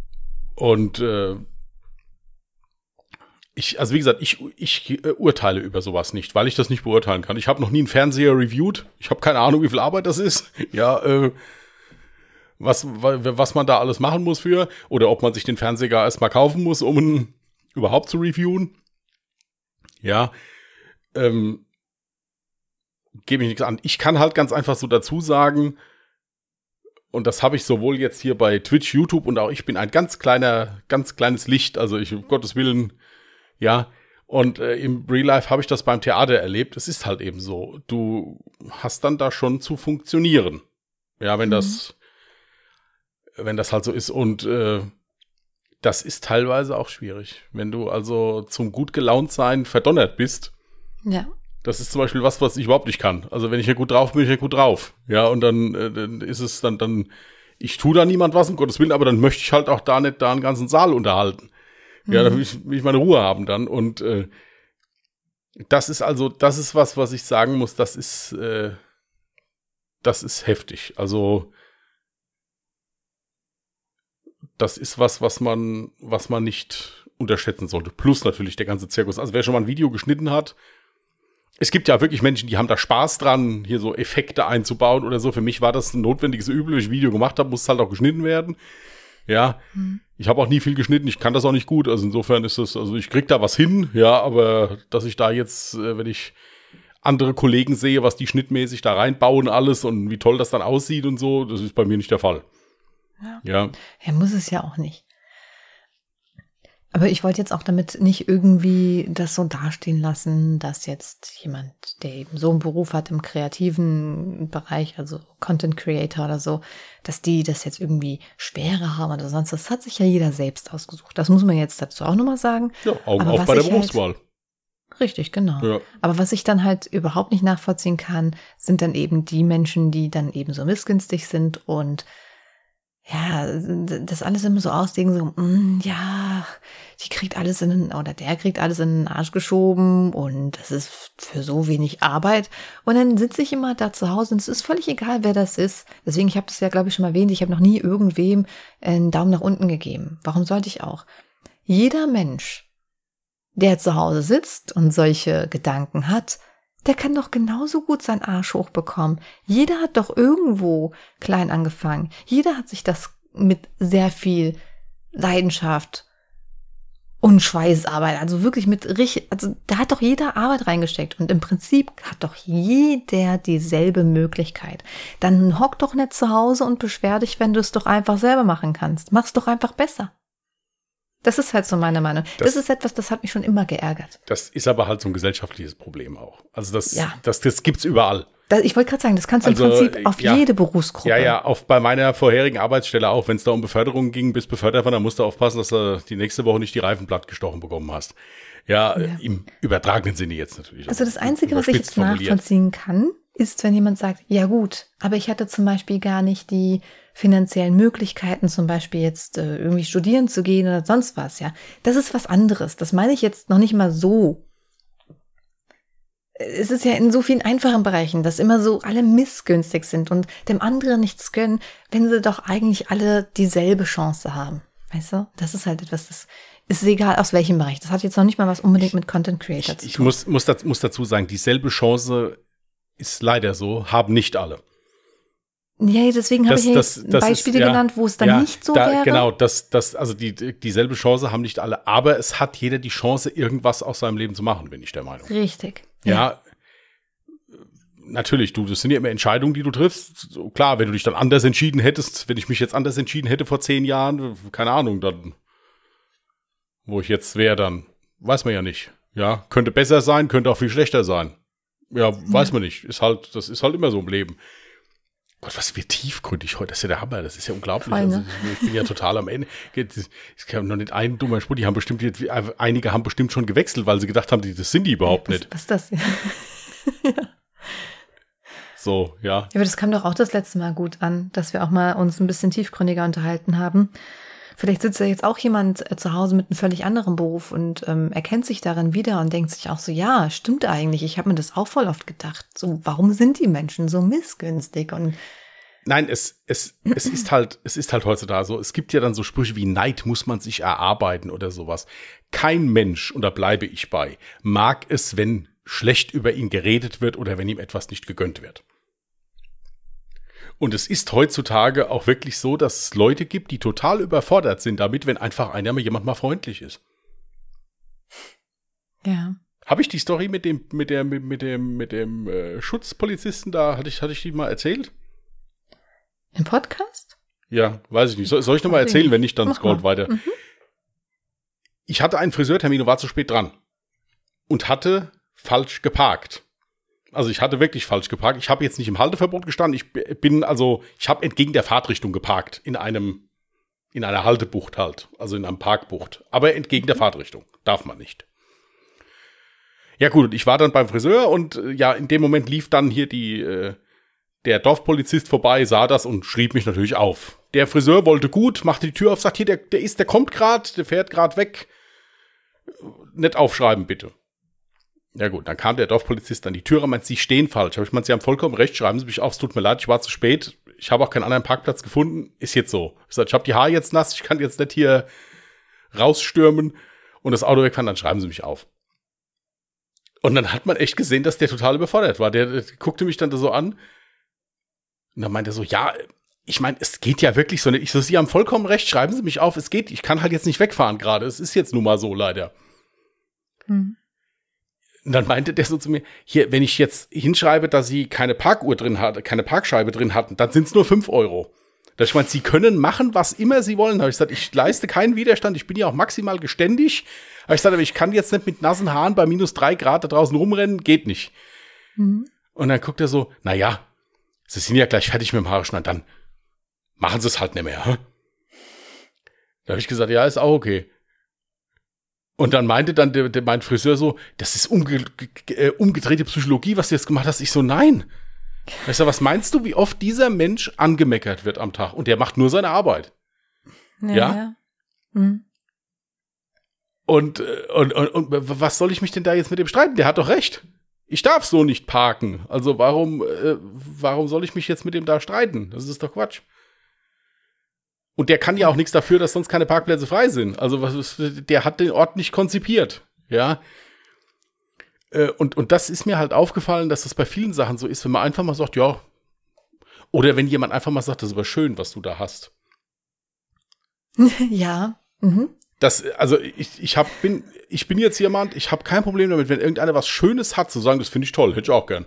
Und äh, ich, also wie gesagt, ich, ich äh, urteile über sowas nicht, weil ich das nicht beurteilen kann. Ich habe noch nie einen Fernseher reviewed. Ich habe keine Ahnung, wie viel Arbeit das ist. *laughs* Ja, äh, was, was man da alles machen muss für. Oder ob man sich den Fernseher erstmal kaufen muss, um ihn überhaupt zu reviewen. Ja, ähm, gebe ich nichts an. Ich kann halt ganz einfach so dazu sagen, und das habe ich sowohl jetzt hier bei Twitch, YouTube und auch ich bin ein ganz kleiner, ganz kleines Licht. Also ich, um Gottes Willen, ja. Und äh, im Real Life habe ich das beim Theater erlebt. Es ist halt eben so. Du hast dann da schon zu funktionieren. Ja, wenn mhm. das, wenn das halt so ist. Und äh, das ist teilweise auch schwierig. Wenn du also zum gut gelaunt sein verdonnert bist. Ja. Das ist zum Beispiel was, was ich überhaupt nicht kann. Also wenn ich ja gut drauf bin, bin ich ja gut drauf. Ja, und dann, äh, dann ist es dann, dann, ich tue da niemand was, um Gottes Willen, aber dann möchte ich halt auch da nicht da einen ganzen Saal unterhalten. Ja, mhm. da will ich, will ich meine Ruhe haben dann. Und äh, das ist also, das ist was, was ich sagen muss, das ist, äh, das ist heftig. Also das ist was, was man, was man nicht unterschätzen sollte. Plus natürlich der ganze Zirkus. Also wer schon mal ein Video geschnitten hat, es gibt ja wirklich Menschen, die haben da Spaß dran, hier so Effekte einzubauen oder so. Für mich war das ein notwendiges Übel, ich ein Video gemacht habe, muss es halt auch geschnitten werden. Ja, hm. ich habe auch nie viel geschnitten, ich kann das auch nicht gut. Also insofern ist das, also ich krieg da was hin, ja, aber dass ich da jetzt, äh, wenn ich andere Kollegen sehe, was die schnittmäßig da reinbauen alles und wie toll das dann aussieht und so, das ist bei mir nicht der Fall. Ja. ja. Er muss es ja auch nicht. Aber ich wollte jetzt auch damit nicht irgendwie das so dastehen lassen, dass jetzt jemand, der eben so einen Beruf hat im kreativen Bereich, also Content Creator oder so, dass die das jetzt irgendwie schwerer haben oder sonst. Das hat sich ja jeder selbst ausgesucht. Das muss man jetzt dazu auch nochmal sagen. Ja, Augen auf bei der halt Berufswahl. Halt, richtig, genau. Ja. Aber was ich dann halt überhaupt nicht nachvollziehen kann, sind dann eben die Menschen, die dann eben so missgünstig sind und ja, das alles immer so auslegen, so, mm, ja, die kriegt alles in den, oder der kriegt alles in den Arsch geschoben und das ist für so wenig Arbeit. Und dann sitze ich immer da zu Hause und es ist völlig egal, wer das ist. Deswegen, ich habe das ja, glaube ich, schon mal erwähnt, ich habe noch nie irgendwem einen Daumen nach unten gegeben. Warum sollte ich auch? Jeder Mensch, der zu Hause sitzt und solche Gedanken hat, der kann doch genauso gut seinen Arsch hochbekommen. Jeder hat doch irgendwo klein angefangen. Jeder hat sich das mit sehr viel Leidenschaft und Schweißarbeit, also wirklich mit richtig, also da hat doch jeder Arbeit reingesteckt und im Prinzip hat doch jeder dieselbe Möglichkeit. Dann hock doch nicht zu Hause und beschwer dich, wenn du es doch einfach selber machen kannst. Mach's doch einfach besser. Das ist halt so meine Meinung. Das, das, ist etwas, das hat mich schon immer geärgert. Das ist aber halt so ein gesellschaftliches Problem auch. Also das, ja. das, das gibt's überall. Das, ich wollte gerade sagen, das kannst du also, im Prinzip auf ja, jede Berufsgruppe. Ja, ja, auf, bei meiner vorherigen Arbeitsstelle auch, wenn es da um Beförderung ging, bis befördert war, dann musst du aufpassen, dass du die nächste Woche nicht die Reifen platt gestochen bekommen hast. Ja, ja. im übertragenen Sinne jetzt natürlich. Also das Einzige, was ich jetzt nachvollziehen kann, ist, wenn jemand sagt, ja gut, aber ich hatte zum Beispiel gar nicht die finanziellen Möglichkeiten, zum Beispiel jetzt äh, irgendwie studieren zu gehen oder sonst was, ja. Das ist was anderes. Das meine ich jetzt noch nicht mal so. Es ist ja in so vielen einfachen Bereichen, dass immer so alle missgünstig sind und dem anderen nichts gönnen, wenn sie doch eigentlich alle dieselbe Chance haben. Weißt du? Das ist halt etwas, das ist egal aus welchem Bereich. Das hat jetzt noch nicht mal was unbedingt mit Content Creator zu tun. Ich muss, muss, muss dazu sagen, dieselbe Chance ist leider so, haben nicht alle. Ja, deswegen habe ich ja das, das Beispiele ist, genannt, wo es dann ja, nicht so da, wäre. Genau, das, das, also die, dieselbe Chance haben nicht alle, aber es hat jeder die Chance, irgendwas aus seinem Leben zu machen, bin ich der Meinung. Richtig. Ja, ja natürlich, du, das sind ja immer Entscheidungen, die du triffst. So, klar, wenn du dich dann anders entschieden hättest, wenn ich mich jetzt anders entschieden hätte vor zehn Jahren, keine Ahnung, dann, wo ich jetzt wäre, dann weiß man ja nicht. Ja, könnte besser sein, könnte auch viel schlechter sein. Ja, weiß ja. man nicht. Ist halt, das ist halt immer so im Leben. Gott, was wir tiefgründig heute. Das ist ja der Hammer. Das ist ja unglaublich. Voll, ne? also, ich bin ja total am Ende. Ich kann noch nicht einen dummer Spruch. Die haben bestimmt, einige haben bestimmt schon gewechselt, weil sie gedacht haben, das sind die überhaupt was, nicht. Was ist das? *laughs* So, ja. Ja, aber das kam doch auch das letzte Mal gut an, dass wir auch mal uns ein bisschen tiefgründiger unterhalten haben. Vielleicht sitzt ja jetzt auch jemand äh, zu Hause mit einem völlig anderen Beruf und ähm, erkennt sich darin wieder und denkt sich auch so, ja, stimmt eigentlich. Ich habe mir das auch voll oft gedacht. So, warum sind die Menschen so missgünstig? Und Nein, es, es, es ist halt, es ist halt heutzutage so. Es gibt ja dann so Sprüche wie Neid muss man sich erarbeiten oder sowas. Kein Mensch, und da bleibe ich bei, mag es, wenn schlecht über ihn geredet wird oder wenn ihm etwas nicht gegönnt wird. Und es ist heutzutage auch wirklich so, dass es Leute gibt, die total überfordert sind damit, wenn einfach einer jemand mal freundlich ist. ja. Habe ich die Story mit dem, mit der, mit, mit dem, mit dem äh, Schutzpolizisten da, hatte ich, hatte ich die mal erzählt? Im Podcast? Ja, weiß ich nicht. Soll, soll ich nochmal erzählen, wenn nicht, dann Mach scrollt mal. weiter. Mhm. Ich hatte einen Friseurtermin und war zu spät dran. Und hatte falsch geparkt. Also ich hatte wirklich falsch geparkt. Ich habe jetzt nicht im Halteverbot gestanden. Ich bin also, ich habe entgegen der Fahrtrichtung geparkt. In einem, in einer Haltebucht halt. Also in einem Parkbucht. Aber entgegen der Fahrtrichtung. Darf man nicht. Ja gut, ich war dann beim Friseur und äh, ja, in dem Moment lief dann hier die, äh, der Dorfpolizist vorbei, sah das und schrieb mich natürlich auf. Der Friseur wollte gut, machte die Tür auf, sagt hier, der, der ist, der kommt grad, der fährt grad weg. Nicht aufschreiben, bitte. Ja gut, dann kam der Dorfpolizist an die Tür und meinte, Sie stehen falsch. Ich meint, Sie haben vollkommen recht, schreiben Sie mich auf, es tut mir leid, ich war zu spät. Ich habe auch keinen anderen Parkplatz gefunden, ist jetzt so. Ich sag, ich habe die Haare jetzt nass, ich kann jetzt nicht hier rausstürmen und das Auto wegfahren, dann schreiben Sie mich auf. Und dann hat man echt gesehen, dass der total überfordert war. Der, der guckte mich dann da so an. Und dann meinte er so, ja, ich meine, es geht ja wirklich so nicht. Ich so, Sie haben vollkommen recht, schreiben Sie mich auf, es geht, ich kann halt jetzt nicht wegfahren gerade. Es ist jetzt nun mal so, leider. Hm. Und dann meinte der so zu mir, hier, wenn ich jetzt hinschreibe, dass Sie keine Parkuhr drin hatte, keine Parkscheibe drin hatten, dann sind es nur fünf Euro. Da ich meinte, Sie können machen, was immer Sie wollen. Da habe ich gesagt, ich leiste keinen Widerstand, ich bin ja auch maximal geständig. Aber ich sagte, aber ich kann jetzt nicht mit nassen Haaren bei minus drei Grad da draußen rumrennen, geht nicht. Mhm. Und dann guckt er so, na ja, Sie sind ja gleich fertig mit dem Haare schneiden, dann machen Sie es halt nicht mehr. Hä? Da habe ich gesagt, ja, ist auch okay. Und dann meinte dann der, der, mein Friseur so, das ist umge ge- äh, umgedrehte Psychologie, was du jetzt gemacht hast. Ich so, nein. Ich sag, was meinst du, wie oft dieser Mensch angemeckert wird am Tag? Und der macht nur seine Arbeit. Ja? Hm. Und, äh, und, und, und was soll ich mich denn da jetzt mit dem streiten? Der hat doch recht. Ich darf so nicht parken. Also warum, äh, warum soll ich mich jetzt mit dem da streiten? Das ist doch Quatsch. Und der kann ja auch nichts dafür, dass sonst keine Parkplätze frei sind. Also was der hat den Ort nicht konzipiert. Ja. Äh, Und, und das ist mir halt aufgefallen, dass das bei vielen Sachen so ist, wenn man einfach mal sagt, ja. Oder wenn jemand einfach mal sagt, das ist aber schön, was du da hast. *laughs* ja. Mhm. Das, also ich, ich hab, bin, ich bin jetzt jemand, ich habe kein Problem damit, wenn irgendeiner was Schönes hat, zu sagen, das finde ich toll, hätte ich auch gern.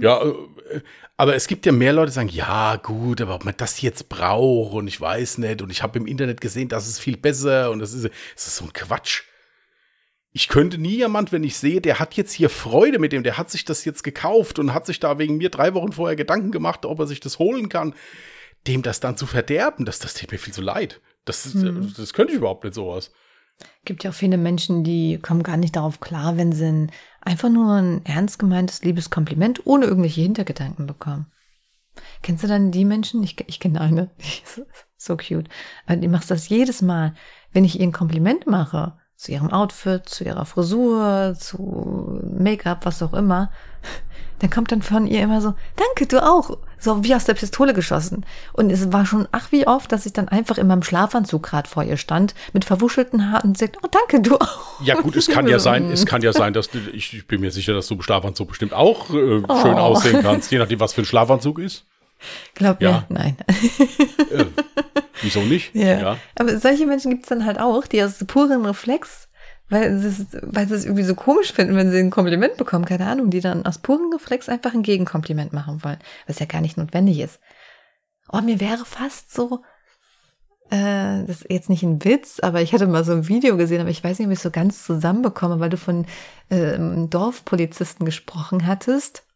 Ja, äh, aber es gibt ja mehr Leute, die sagen, ja, gut, aber ob man das jetzt braucht und ich weiß nicht und ich habe im Internet gesehen, das ist viel besser und das ist, das ist so ein Quatsch. Ich könnte nie jemand, wenn ich sehe, der hat jetzt hier Freude mit dem, der hat sich das jetzt gekauft und hat sich da wegen mir drei Wochen vorher Gedanken gemacht, ob er sich das holen kann, dem das dann zu verderben, das, das tut mir viel zu leid. Das, ist, das könnte ich überhaupt nicht sowas. Gibt ja auch viele Menschen, die kommen gar nicht darauf klar, wenn sie ein, einfach nur ein ernst gemeintes liebes Kompliment ohne irgendwelche Hintergedanken bekommen. Kennst du dann die Menschen? Ich, ich kenne eine, *laughs* so cute. Aber die macht das jedes Mal, wenn ich ihr ein Kompliment mache, zu ihrem Outfit, zu ihrer Frisur, zu Make-up, was auch immer, *laughs* dann kommt dann von ihr immer so, danke, du auch. So wie aus der Pistole geschossen. Und es war schon, ach wie oft, dass ich dann einfach in meinem Schlafanzug gerade vor ihr stand, mit verwuschelten Haaren und sagt, oh danke, du auch. Ja, gut, es kann ja sein, es *laughs* kann ja sein, dass du, ich, ich bin mir sicher, dass du im Schlafanzug bestimmt auch äh, schön Oh. aussehen kannst, je nachdem, was für ein Schlafanzug ist. Glaub mir, Ja. nein. *laughs* Äh, wieso nicht? Ja. Aber solche Menschen gibt es dann halt auch, die aus purem Reflex, weil sie, es, weil sie es irgendwie so komisch finden, wenn sie ein Kompliment bekommen, keine Ahnung, die dann aus purem Reflex einfach ein Gegenkompliment machen wollen, was ja gar nicht notwendig ist. Oh, mir wäre fast so, äh, das ist jetzt nicht ein Witz, aber ich hatte mal so ein Video gesehen, aber ich weiß nicht, ob ich es so ganz zusammenbekomme, weil du von ähm, Dorfpolizisten gesprochen hattest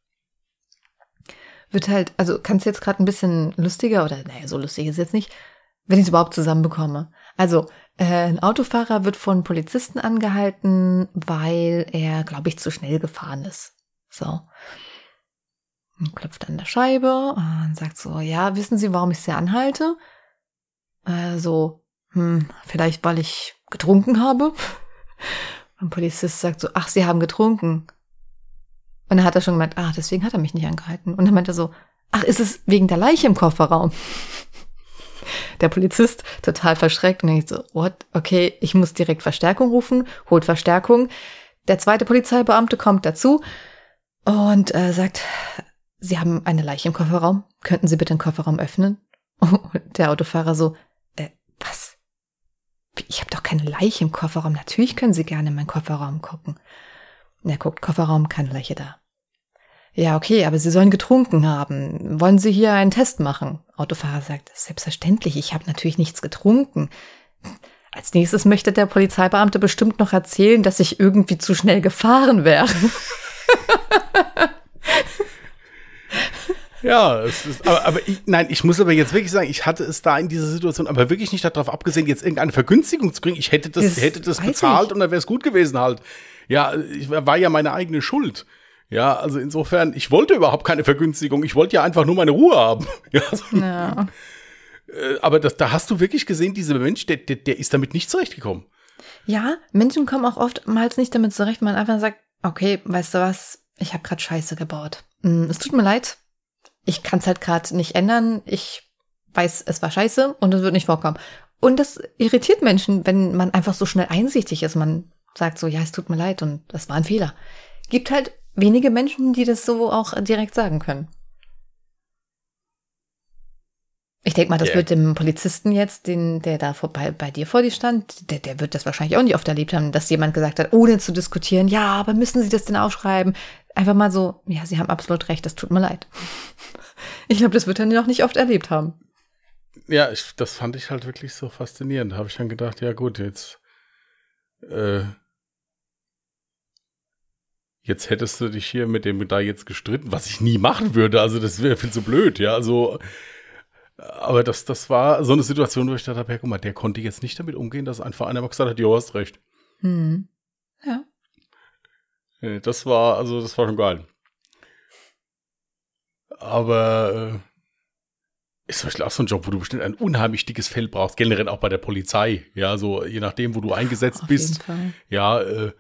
wird halt, also kannst du jetzt gerade ein bisschen lustiger oder naja, so lustig ist jetzt nicht, wenn ich es überhaupt zusammenbekomme. Also, äh, ein Autofahrer wird von Polizisten angehalten, weil er, glaube ich, zu schnell gefahren ist. So. Und klopft an der Scheibe und sagt so, ja, wissen Sie, warum ich Sie anhalte? Äh, so, hm, vielleicht weil ich getrunken habe. Und Polizist sagt so, ach, Sie haben getrunken. Und dann hat er schon gemeint, ach, deswegen hat er mich nicht angehalten. Und dann meint er so, ach, ist es wegen der Leiche im Kofferraum? Der Polizist total verschreckt und denkt so, what? Okay, ich muss direkt Verstärkung rufen, holt Verstärkung. Der zweite Polizeibeamte kommt dazu und äh, sagt, Sie haben eine Leiche im Kofferraum. Könnten Sie bitte den Kofferraum öffnen? *laughs* Und der Autofahrer so, äh, was? Ich habe doch keine Leiche im Kofferraum. Natürlich können Sie gerne in meinen Kofferraum gucken. Und er guckt, Kofferraum, keine Leiche da. Ja, okay, aber Sie sollen getrunken haben. Wollen Sie hier einen Test machen? Autofahrer sagt, selbstverständlich, ich habe natürlich nichts getrunken. Als nächstes möchte der Polizeibeamte bestimmt noch erzählen, dass ich irgendwie zu schnell gefahren wäre. Ja, es ist, aber, aber ich, nein, ich muss aber jetzt wirklich sagen, ich hatte es da in dieser Situation aber wirklich nicht darauf abgesehen, jetzt irgendeine Vergünstigung zu kriegen. Ich hätte das, Das hätte das bezahlt ich. und dann wäre es gut gewesen halt. Ja, ich war ja meine eigene Schuld. Ja, also insofern, ich wollte überhaupt keine Vergünstigung. Ich wollte ja einfach nur meine Ruhe haben. *laughs* Ja, Ja. äh, aber das, da hast du wirklich gesehen, dieser Mensch, der, der, der ist damit nicht zurechtgekommen. Ja, Menschen kommen auch oftmals nicht damit zurecht, man einfach sagt, okay, weißt du was, ich habe gerade Scheiße gebaut. Mm, Es tut mir leid, ich kann es halt gerade nicht ändern. Ich weiß, es war Scheiße und es wird nicht vorkommen. Und das irritiert Menschen, wenn man einfach so schnell einsichtig ist. Man sagt so, ja, es tut mir leid und das war ein Fehler. Gibt halt wenige Menschen, die das so auch direkt sagen können. Ich denke mal, das Ja. wird dem Polizisten jetzt, den, der da vor, bei, bei dir vor dir stand, der, der wird das wahrscheinlich auch nicht oft erlebt haben, dass jemand gesagt hat, ohne zu diskutieren, ja, aber müssen Sie das denn aufschreiben? Einfach mal so, ja, Sie haben absolut recht, das tut mir leid. *laughs* Ich glaube, das wird er noch nicht oft erlebt haben. Ja, ich, das fand ich halt wirklich so faszinierend. Da habe ich dann gedacht, ja gut, jetzt, äh, jetzt hättest du dich hier mit dem da jetzt gestritten, was ich nie machen würde. Also das wäre viel zu blöd, ja. Also, aber das, das war so eine Situation, wo ich dachte, ja, guck mal, der konnte jetzt nicht damit umgehen, dass einfach einer mal gesagt hat, ja, hast recht. Hm. Ja. Nee, Das war, also das war schon geil. Aber äh, ist zum Beispiel auch so ein Job, wo du bestimmt ein unheimlich dickes Fell brauchst, generell auch bei der Polizei. Ja, so je nachdem, wo du eingesetzt Auf bist. Ja, äh,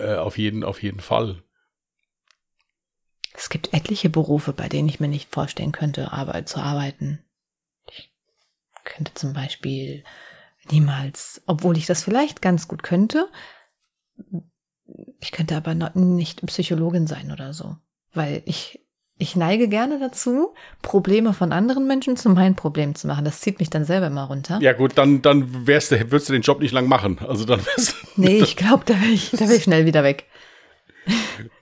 äh, auf jeden, auf jeden Fall. Es gibt etliche Berufe, bei denen ich mir nicht vorstellen könnte, Arbeit zu arbeiten. Ich könnte zum Beispiel niemals, obwohl ich das vielleicht ganz gut könnte, ich könnte aber nicht Psychologin sein oder so, weil ich ich neige gerne dazu, Probleme von anderen Menschen zu meinen Problemen zu machen. Das zieht mich dann selber immer runter. Ja gut, dann, dann wärst du, würdest du den Job nicht lang machen. Also dann *laughs* Nee, ich glaube, da wäre ich, da wär ich schnell wieder weg.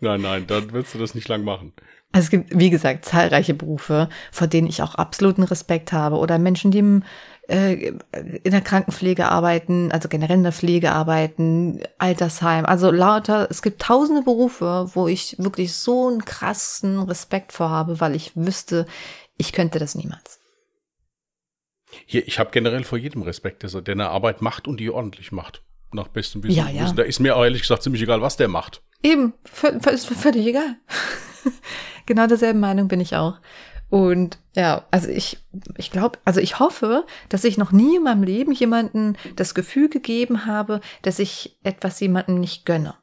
nein, nein, dann würdest du das nicht lang machen. Also es gibt, wie gesagt, zahlreiche Berufe, vor denen ich auch absoluten Respekt habe. Oder Menschen, die im, äh, in der Krankenpflege arbeiten, also generell in der Pflege arbeiten, Altersheim. Also lauter, es gibt tausende Berufe, wo ich wirklich so einen krassen Respekt vor habe, weil ich wüsste, ich könnte das niemals. Hier, ich habe generell vor jedem Respekt, dass er der eine Arbeit macht und die ordentlich macht. Nach bestem Wissen. Ja, ja. Da ist mir auch ehrlich gesagt ziemlich egal, was der macht. Eben, ist völlig egal. *laughs* genau derselben Meinung bin ich auch. Und ja, also ich, ich glaube, also ich hoffe, dass ich noch nie in meinem Leben jemanden das Gefühl gegeben habe, dass ich etwas jemandem nicht gönne.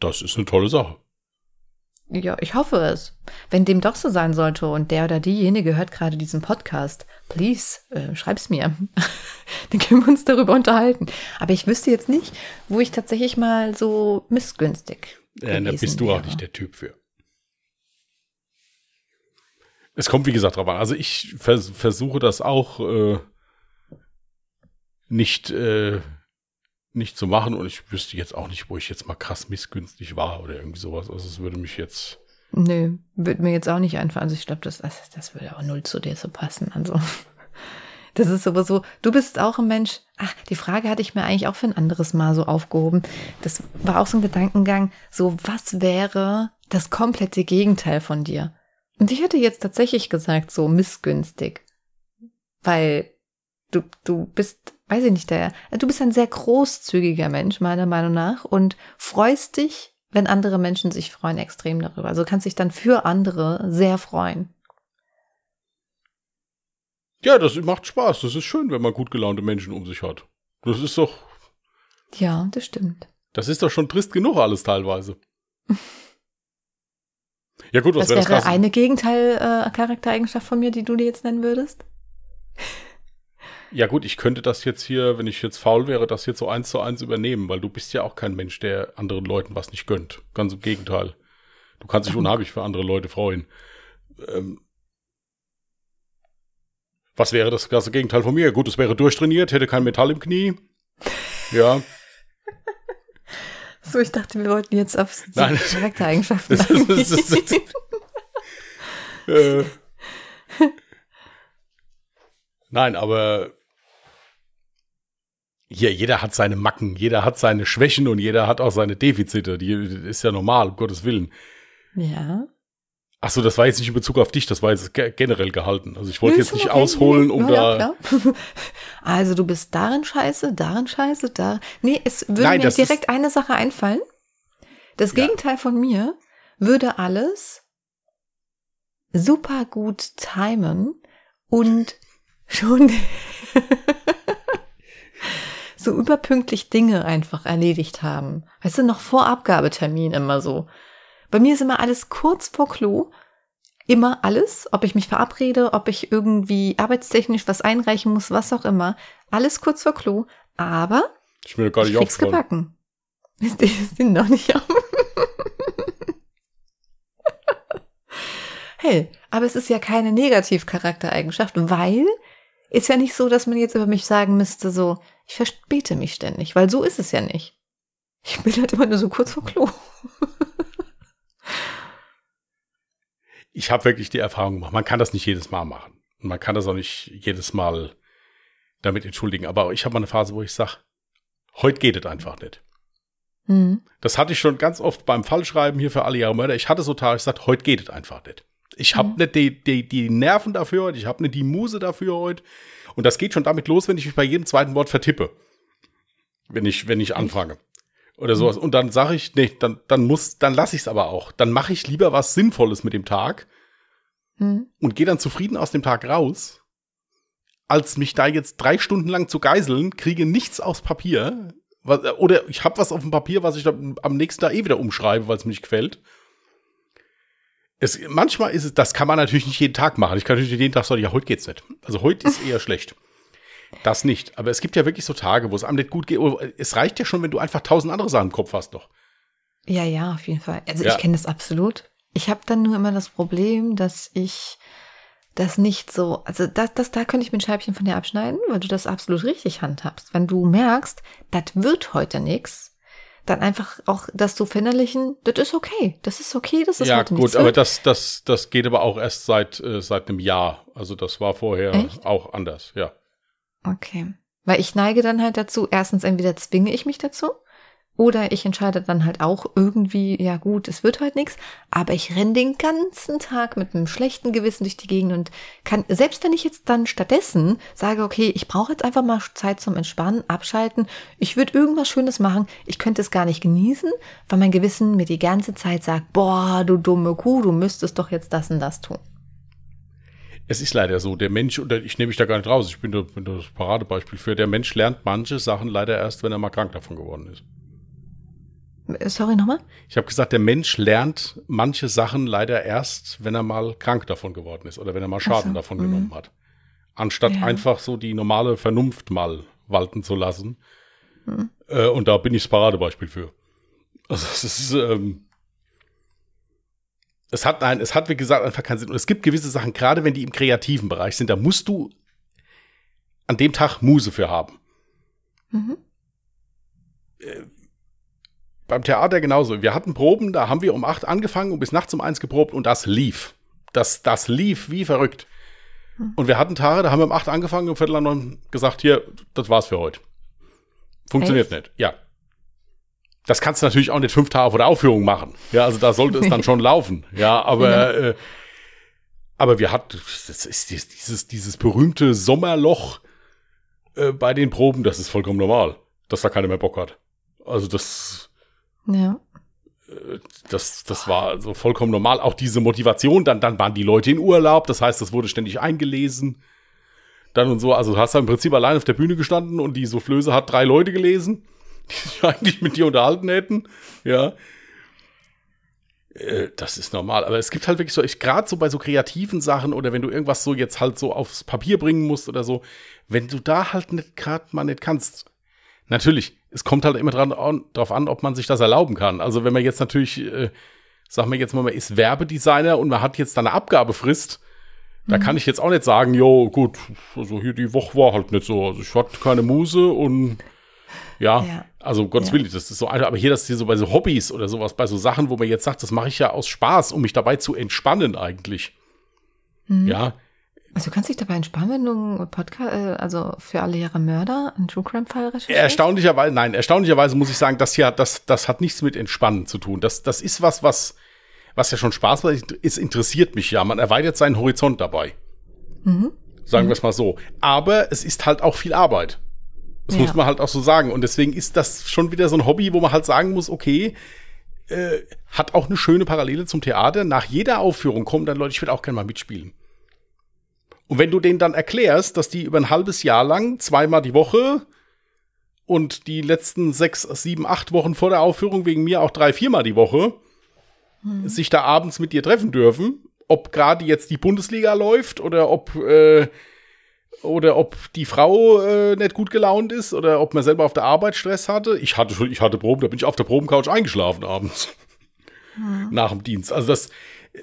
Das ist eine tolle Sache. Ja, ich hoffe es. Wenn dem doch so sein sollte und der oder diejenige hört gerade diesen Podcast, please, äh, schreib's mir. *laughs* Dann können wir uns darüber unterhalten. Aber ich wüsste jetzt nicht, wo ich tatsächlich mal so missgünstig Äh, da bist du auch wäre. nicht der Typ für. Es kommt, wie gesagt, drauf an. Also ich vers versuche das auch äh, nicht, äh, nicht zu machen und ich wüsste jetzt auch nicht, wo ich jetzt mal krass missgünstig war oder irgendwie sowas. Also es würde mich jetzt. Nö, wird mir jetzt auch nicht einfallen. Also ich glaube, das, das, das würde auch null zu dir so passen. Also *laughs* Das ist sowieso, du bist auch ein Mensch. Ach, die Frage hatte ich mir eigentlich auch für ein anderes Mal so aufgehoben. Das war auch so ein Gedankengang, so was wäre das komplette Gegenteil von dir? Und ich hätte jetzt tatsächlich gesagt, so missgünstig. Weil du, du bist, weiß ich nicht, der, du bist ein sehr großzügiger Mensch, meiner Meinung nach, und freust dich, wenn andere Menschen sich freuen, extrem darüber. Also kannst dich dann für andere sehr freuen. Ja, das macht Spaß. Das ist schön, wenn man gut gelaunte Menschen um sich hat. Das ist doch. Ja, das stimmt. Das ist doch schon trist genug alles teilweise. *laughs* ja gut, was, was wäre das wäre eine Gegenteil-Charaktereigenschaft äh, von mir, die du dir jetzt nennen würdest? Ja gut, ich könnte das jetzt hier, wenn ich jetzt faul wäre, das jetzt so eins zu eins übernehmen, weil du bist ja auch kein Mensch, der anderen Leuten was nicht gönnt. Ganz im Gegenteil. Du kannst dich *laughs* unheimlich für andere Leute freuen. Ähm, was wäre das ganze Gegenteil von mir? Gut, es wäre durchtrainiert, hätte kein Metall im Knie. Ja. *laughs* so, ich dachte, wir wollten jetzt auf die Nein. Charaktereigenschaften *laughs* das, das, das, das, äh, Nein, aber hier, jeder hat seine Macken, jeder hat seine Schwächen und jeder hat auch seine Defizite. Die ist ja normal, um Gottes Willen. Ja. Ach so, das war jetzt nicht in Bezug auf dich, das war jetzt generell gehalten. Also ich wollte jetzt nicht okay. ausholen, um ja, da. Ja, *laughs* also du bist darin scheiße, darin scheiße, da. Nee, es würde Nein, mir direkt eine Sache einfallen. Das Gegenteil von mir würde alles super gut timen und schon *laughs* so überpünktlich Dinge einfach erledigt haben. Weißt du, noch vor Abgabetermin immer so. Bei mir ist immer alles kurz vor Klo. Immer alles, ob ich mich verabrede, ob ich irgendwie arbeitstechnisch was einreichen muss, was auch immer. Alles kurz vor Klo. Aber ich, bin gar nicht ich krieg's gebacken. Ist die sind noch nicht *laughs* auf. hey, aber es ist ja keine Negativcharaktereigenschaft, weil ist ja nicht so, dass man jetzt über mich sagen müsste, so, ich verspäte mich ständig, weil so ist es ja nicht. Ich bin halt immer nur so kurz vor Klo. ich habe wirklich die Erfahrung gemacht, man kann das nicht jedes Mal machen. Und man kann das auch nicht jedes Mal damit entschuldigen. Aber ich habe mal eine Phase, wo ich sage, heute geht es einfach nicht. Mhm. Das hatte ich schon ganz oft beim Fallschreiben hier für alle Jahre Mörder. Ich hatte so Tage, ich sagte, heute geht es einfach nicht. Ich habe mhm. nicht die, die, die Nerven dafür heute, ich habe nicht die Muse dafür heute. Und das geht schon damit los, wenn ich mich bei jedem zweiten Wort vertippe. Wenn ich, wenn ich anfange. Oder sowas. Und dann sage ich, nee, dann, dann muss, dann lasse ich es aber auch. Dann mache ich lieber was Sinnvolles mit dem Tag mhm. und gehe dann zufrieden aus dem Tag raus, als mich da jetzt drei Stunden lang zu geiseln, kriege nichts aufs Papier. Was, oder ich habe was auf dem Papier, was ich dann am nächsten Tag eh wieder umschreibe, weil es mir nicht gefällt. Es, manchmal ist es, das kann man natürlich nicht jeden Tag machen. Ich kann natürlich jeden Tag sagen, ja, heute geht's nicht. Also heute ist eher schlecht. Das nicht. Aber es gibt ja wirklich so Tage, wo es einem nicht gut geht. Es reicht ja schon, wenn du einfach tausend andere Sachen im Kopf hast, doch. Ja, ja, auf jeden Fall. Also ja. ich kenne das absolut. Ich habe dann nur immer das Problem, dass ich das nicht so, also das, das, da könnte ich mir ein Scheibchen von dir abschneiden, weil du das absolut richtig handhabst. Wenn du merkst, das wird heute nichts, dann einfach auch das zu verinnerlichen, das ist okay, das ist okay, das ist Ja, gut, aber das, das, das geht aber auch erst seit, äh, seit einem Jahr. Also das war vorher Echt? auch anders, ja. Okay. Weil ich neige dann halt dazu, erstens entweder zwinge ich mich dazu oder ich entscheide dann halt auch irgendwie, ja gut, es wird halt nichts, aber ich renne den ganzen Tag mit einem schlechten Gewissen durch die Gegend und kann, selbst wenn ich jetzt dann stattdessen sage, okay, ich brauche jetzt einfach mal Zeit zum Entspannen, abschalten, ich würde irgendwas Schönes machen, ich könnte es gar nicht genießen, weil mein Gewissen mir die ganze Zeit sagt, boah, du dumme Kuh, du müsstest doch jetzt das und das tun. Es ist leider so, der Mensch, und ich nehme mich da gar nicht raus, ich bin, bin das Paradebeispiel für, der Mensch lernt manche Sachen leider erst, wenn er mal krank davon geworden ist. Sorry nochmal? Ich habe gesagt, der Mensch lernt manche Sachen leider erst, wenn er mal krank davon geworden ist oder wenn er mal Schaden so. davon mhm. genommen hat. Anstatt ja. einfach so die normale Vernunft mal walten zu lassen. Mhm. Äh, und da bin ich das Paradebeispiel für. Also es ist, ähm, es hat, nein, es hat, wie gesagt, einfach keinen Sinn. Und es gibt gewisse Sachen, gerade wenn die im kreativen Bereich sind, da musst du an dem Tag Muse für haben. Mhm. Beim Theater genauso. Wir hatten Proben, da haben wir um acht angefangen und bis nachts um eins geprobt und das lief. Das, das lief wie verrückt. Und wir hatten Tage, da haben wir um acht angefangen, um Viertel nach neun gesagt, hier, das war's für heute. Funktioniert nicht. Ja. Das kannst du natürlich auch nicht fünf Tage vor der Aufführung machen. Ja, also da sollte es dann *laughs* schon laufen. Ja, aber, Ja. Äh, aber wir hatten, das ist dieses, dieses, dieses berühmte Sommerloch äh, bei den Proben, das ist vollkommen normal, dass da keiner mehr Bock hat. Also das, Ja. das, das war also vollkommen normal. Auch diese Motivation, dann, dann waren die Leute in Urlaub, das heißt, das wurde ständig eingelesen. Dann und so, also du hast da im Prinzip allein auf der Bühne gestanden und die Soufflöse hat drei Leute gelesen, *laughs* die sich eigentlich mit dir unterhalten hätten. Ja. Äh, Das ist normal. Aber es gibt halt wirklich so, ich gerade so bei so kreativen Sachen oder wenn du irgendwas so jetzt halt so aufs Papier bringen musst oder so, wenn du da halt nicht gerade mal nicht kannst. Natürlich, es kommt halt immer dran, an, drauf an, ob man sich das erlauben kann. Also wenn man jetzt natürlich, äh, sagen wir jetzt mal, man ist Werbedesigner und man hat jetzt da eine Abgabefrist, da kann ich jetzt auch nicht sagen, jo, gut, also hier die Woche war halt nicht so. Also ich hatte keine Muse und ja, Ja. also Gottes Ja. Willen, das ist so einfach, aber hier das hier so bei so Hobbys oder sowas, bei so Sachen, wo man jetzt sagt, das mache ich ja aus Spaß, um mich dabei zu entspannen eigentlich. Mhm. Ja, Also du kannst dich dabei entspannen, wenn du einen Podcast, äh, also für alle Jahre Mörder, einen True Crime Fall recherchierst? Erstaunlicherweise, nein, erstaunlicherweise muss ich sagen, das hier, das, das hat nichts mit Entspannen zu tun. Das, das ist was, was, was ja schon Spaß macht. Es interessiert mich ja. Man erweitert seinen Horizont dabei. Mhm. Sagen wir es mal so. Aber es ist halt auch viel Arbeit. Das Ja. muss man halt auch so sagen. Und deswegen ist das schon wieder so ein Hobby, wo man halt sagen muss, okay, äh, hat auch eine schöne Parallele zum Theater. Nach jeder Aufführung kommen dann Leute, ich will auch gerne mal mitspielen. Und wenn du denen dann erklärst, dass die über ein halbes Jahr lang zweimal die Woche und die letzten sechs, sieben, acht Wochen vor der Aufführung wegen mir auch drei, viermal die Woche sich da abends mit dir treffen dürfen, ob gerade jetzt die Bundesliga läuft oder ob äh, oder ob die Frau äh, nicht gut gelaunt ist oder ob man selber auf der Arbeit Stress hatte. Ich hatte schon, ich hatte Proben, da bin ich auf der Probencouch eingeschlafen abends nach dem Dienst. Also das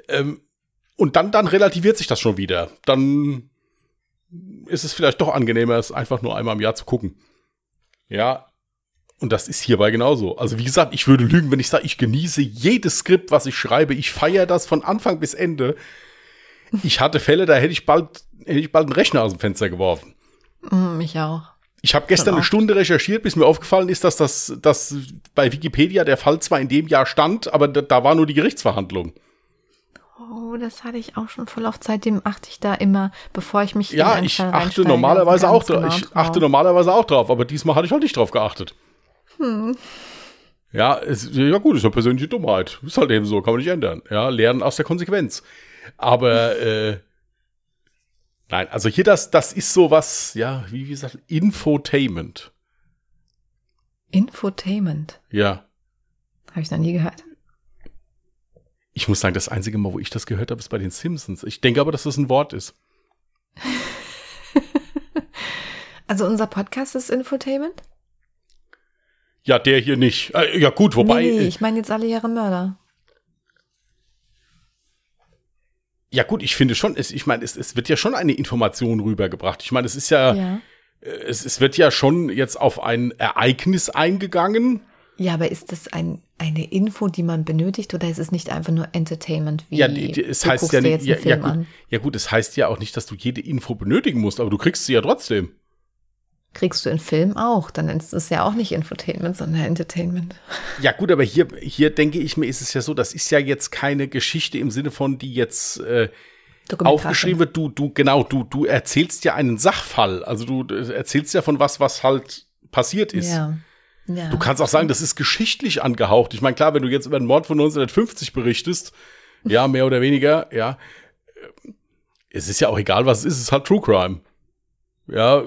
ähm, und dann dann relativiert sich das schon wieder. Dann ist es vielleicht doch angenehmer, es einfach nur einmal im Jahr zu gucken. Ja. Und das ist hierbei genauso. Also wie gesagt, ich würde lügen, wenn ich sage, ich genieße jedes Skript, was ich schreibe. Ich feiere das von Anfang bis Ende. Ich hatte Fälle, da hätte ich bald, hätte ich bald einen Rechner aus dem Fenster geworfen. Mich auch. Ich habe gestern eine. Stunde recherchiert, bis mir aufgefallen ist, dass das dass bei Wikipedia der Fall zwar in dem Jahr stand, aber da, da war nur die Gerichtsverhandlung. Oh, das hatte ich auch schon voll auf Zeit. Dem achte ich da immer, bevor ich mich Ja, ich achte normalerweise auch drauf. genau Ich achte normalerweise auch drauf, aber diesmal hatte ich halt nicht drauf geachtet. Hm. Ja, es, ja gut, ist ja persönliche Dummheit. Ist halt eben so, kann man nicht ändern. Ja, lernen aus der Konsequenz. Aber äh, nein, also hier das, das ist sowas, ja, wie gesagt, Infotainment. Infotainment. Ja. Habe ich noch nie gehört. Ich muss sagen, das einzige Mal, wo ich das gehört habe, ist bei den Simpsons. Ich denke aber, dass das ein Wort ist. *laughs* Also unser Podcast ist Infotainment? Ja, der hier nicht. Äh, ja, gut, wobei. nee, nee, äh, ich meine jetzt alle Jahre Mörder. Ja, gut, ich finde schon, es, ich meine, es, es wird ja schon eine Information rübergebracht. Ich meine, es ist ja, Ja. äh, es, es wird ja schon jetzt auf ein Ereignis eingegangen. Ja, aber ist das ein, eine Info, die man benötigt oder ist es nicht einfach nur Entertainment wie ja, die, die, es du heißt ja jetzt ja, einen ja, gut, an? ja gut, es heißt ja auch nicht, dass du jede Info benötigen musst, aber du kriegst sie ja trotzdem. Kriegst du in Film auch, dann ist es ja auch nicht Infotainment, sondern Entertainment. Ja gut, aber hier, hier denke ich mir, ist es ja so, das ist ja jetzt keine Geschichte im Sinne von, die jetzt äh, aufgeschrieben wird. Du, du, genau, du, du erzählst ja einen Sachfall. Also du äh, erzählst ja von was, was halt passiert ist. Ja. Ja. Du kannst auch sagen, das ist geschichtlich angehaucht. Ich meine, klar, wenn du jetzt über den Mord von 1950 berichtest, ja, mehr oder weniger, ja, äh, es ist ja auch egal, was es ist, es ist halt True Crime. Ja,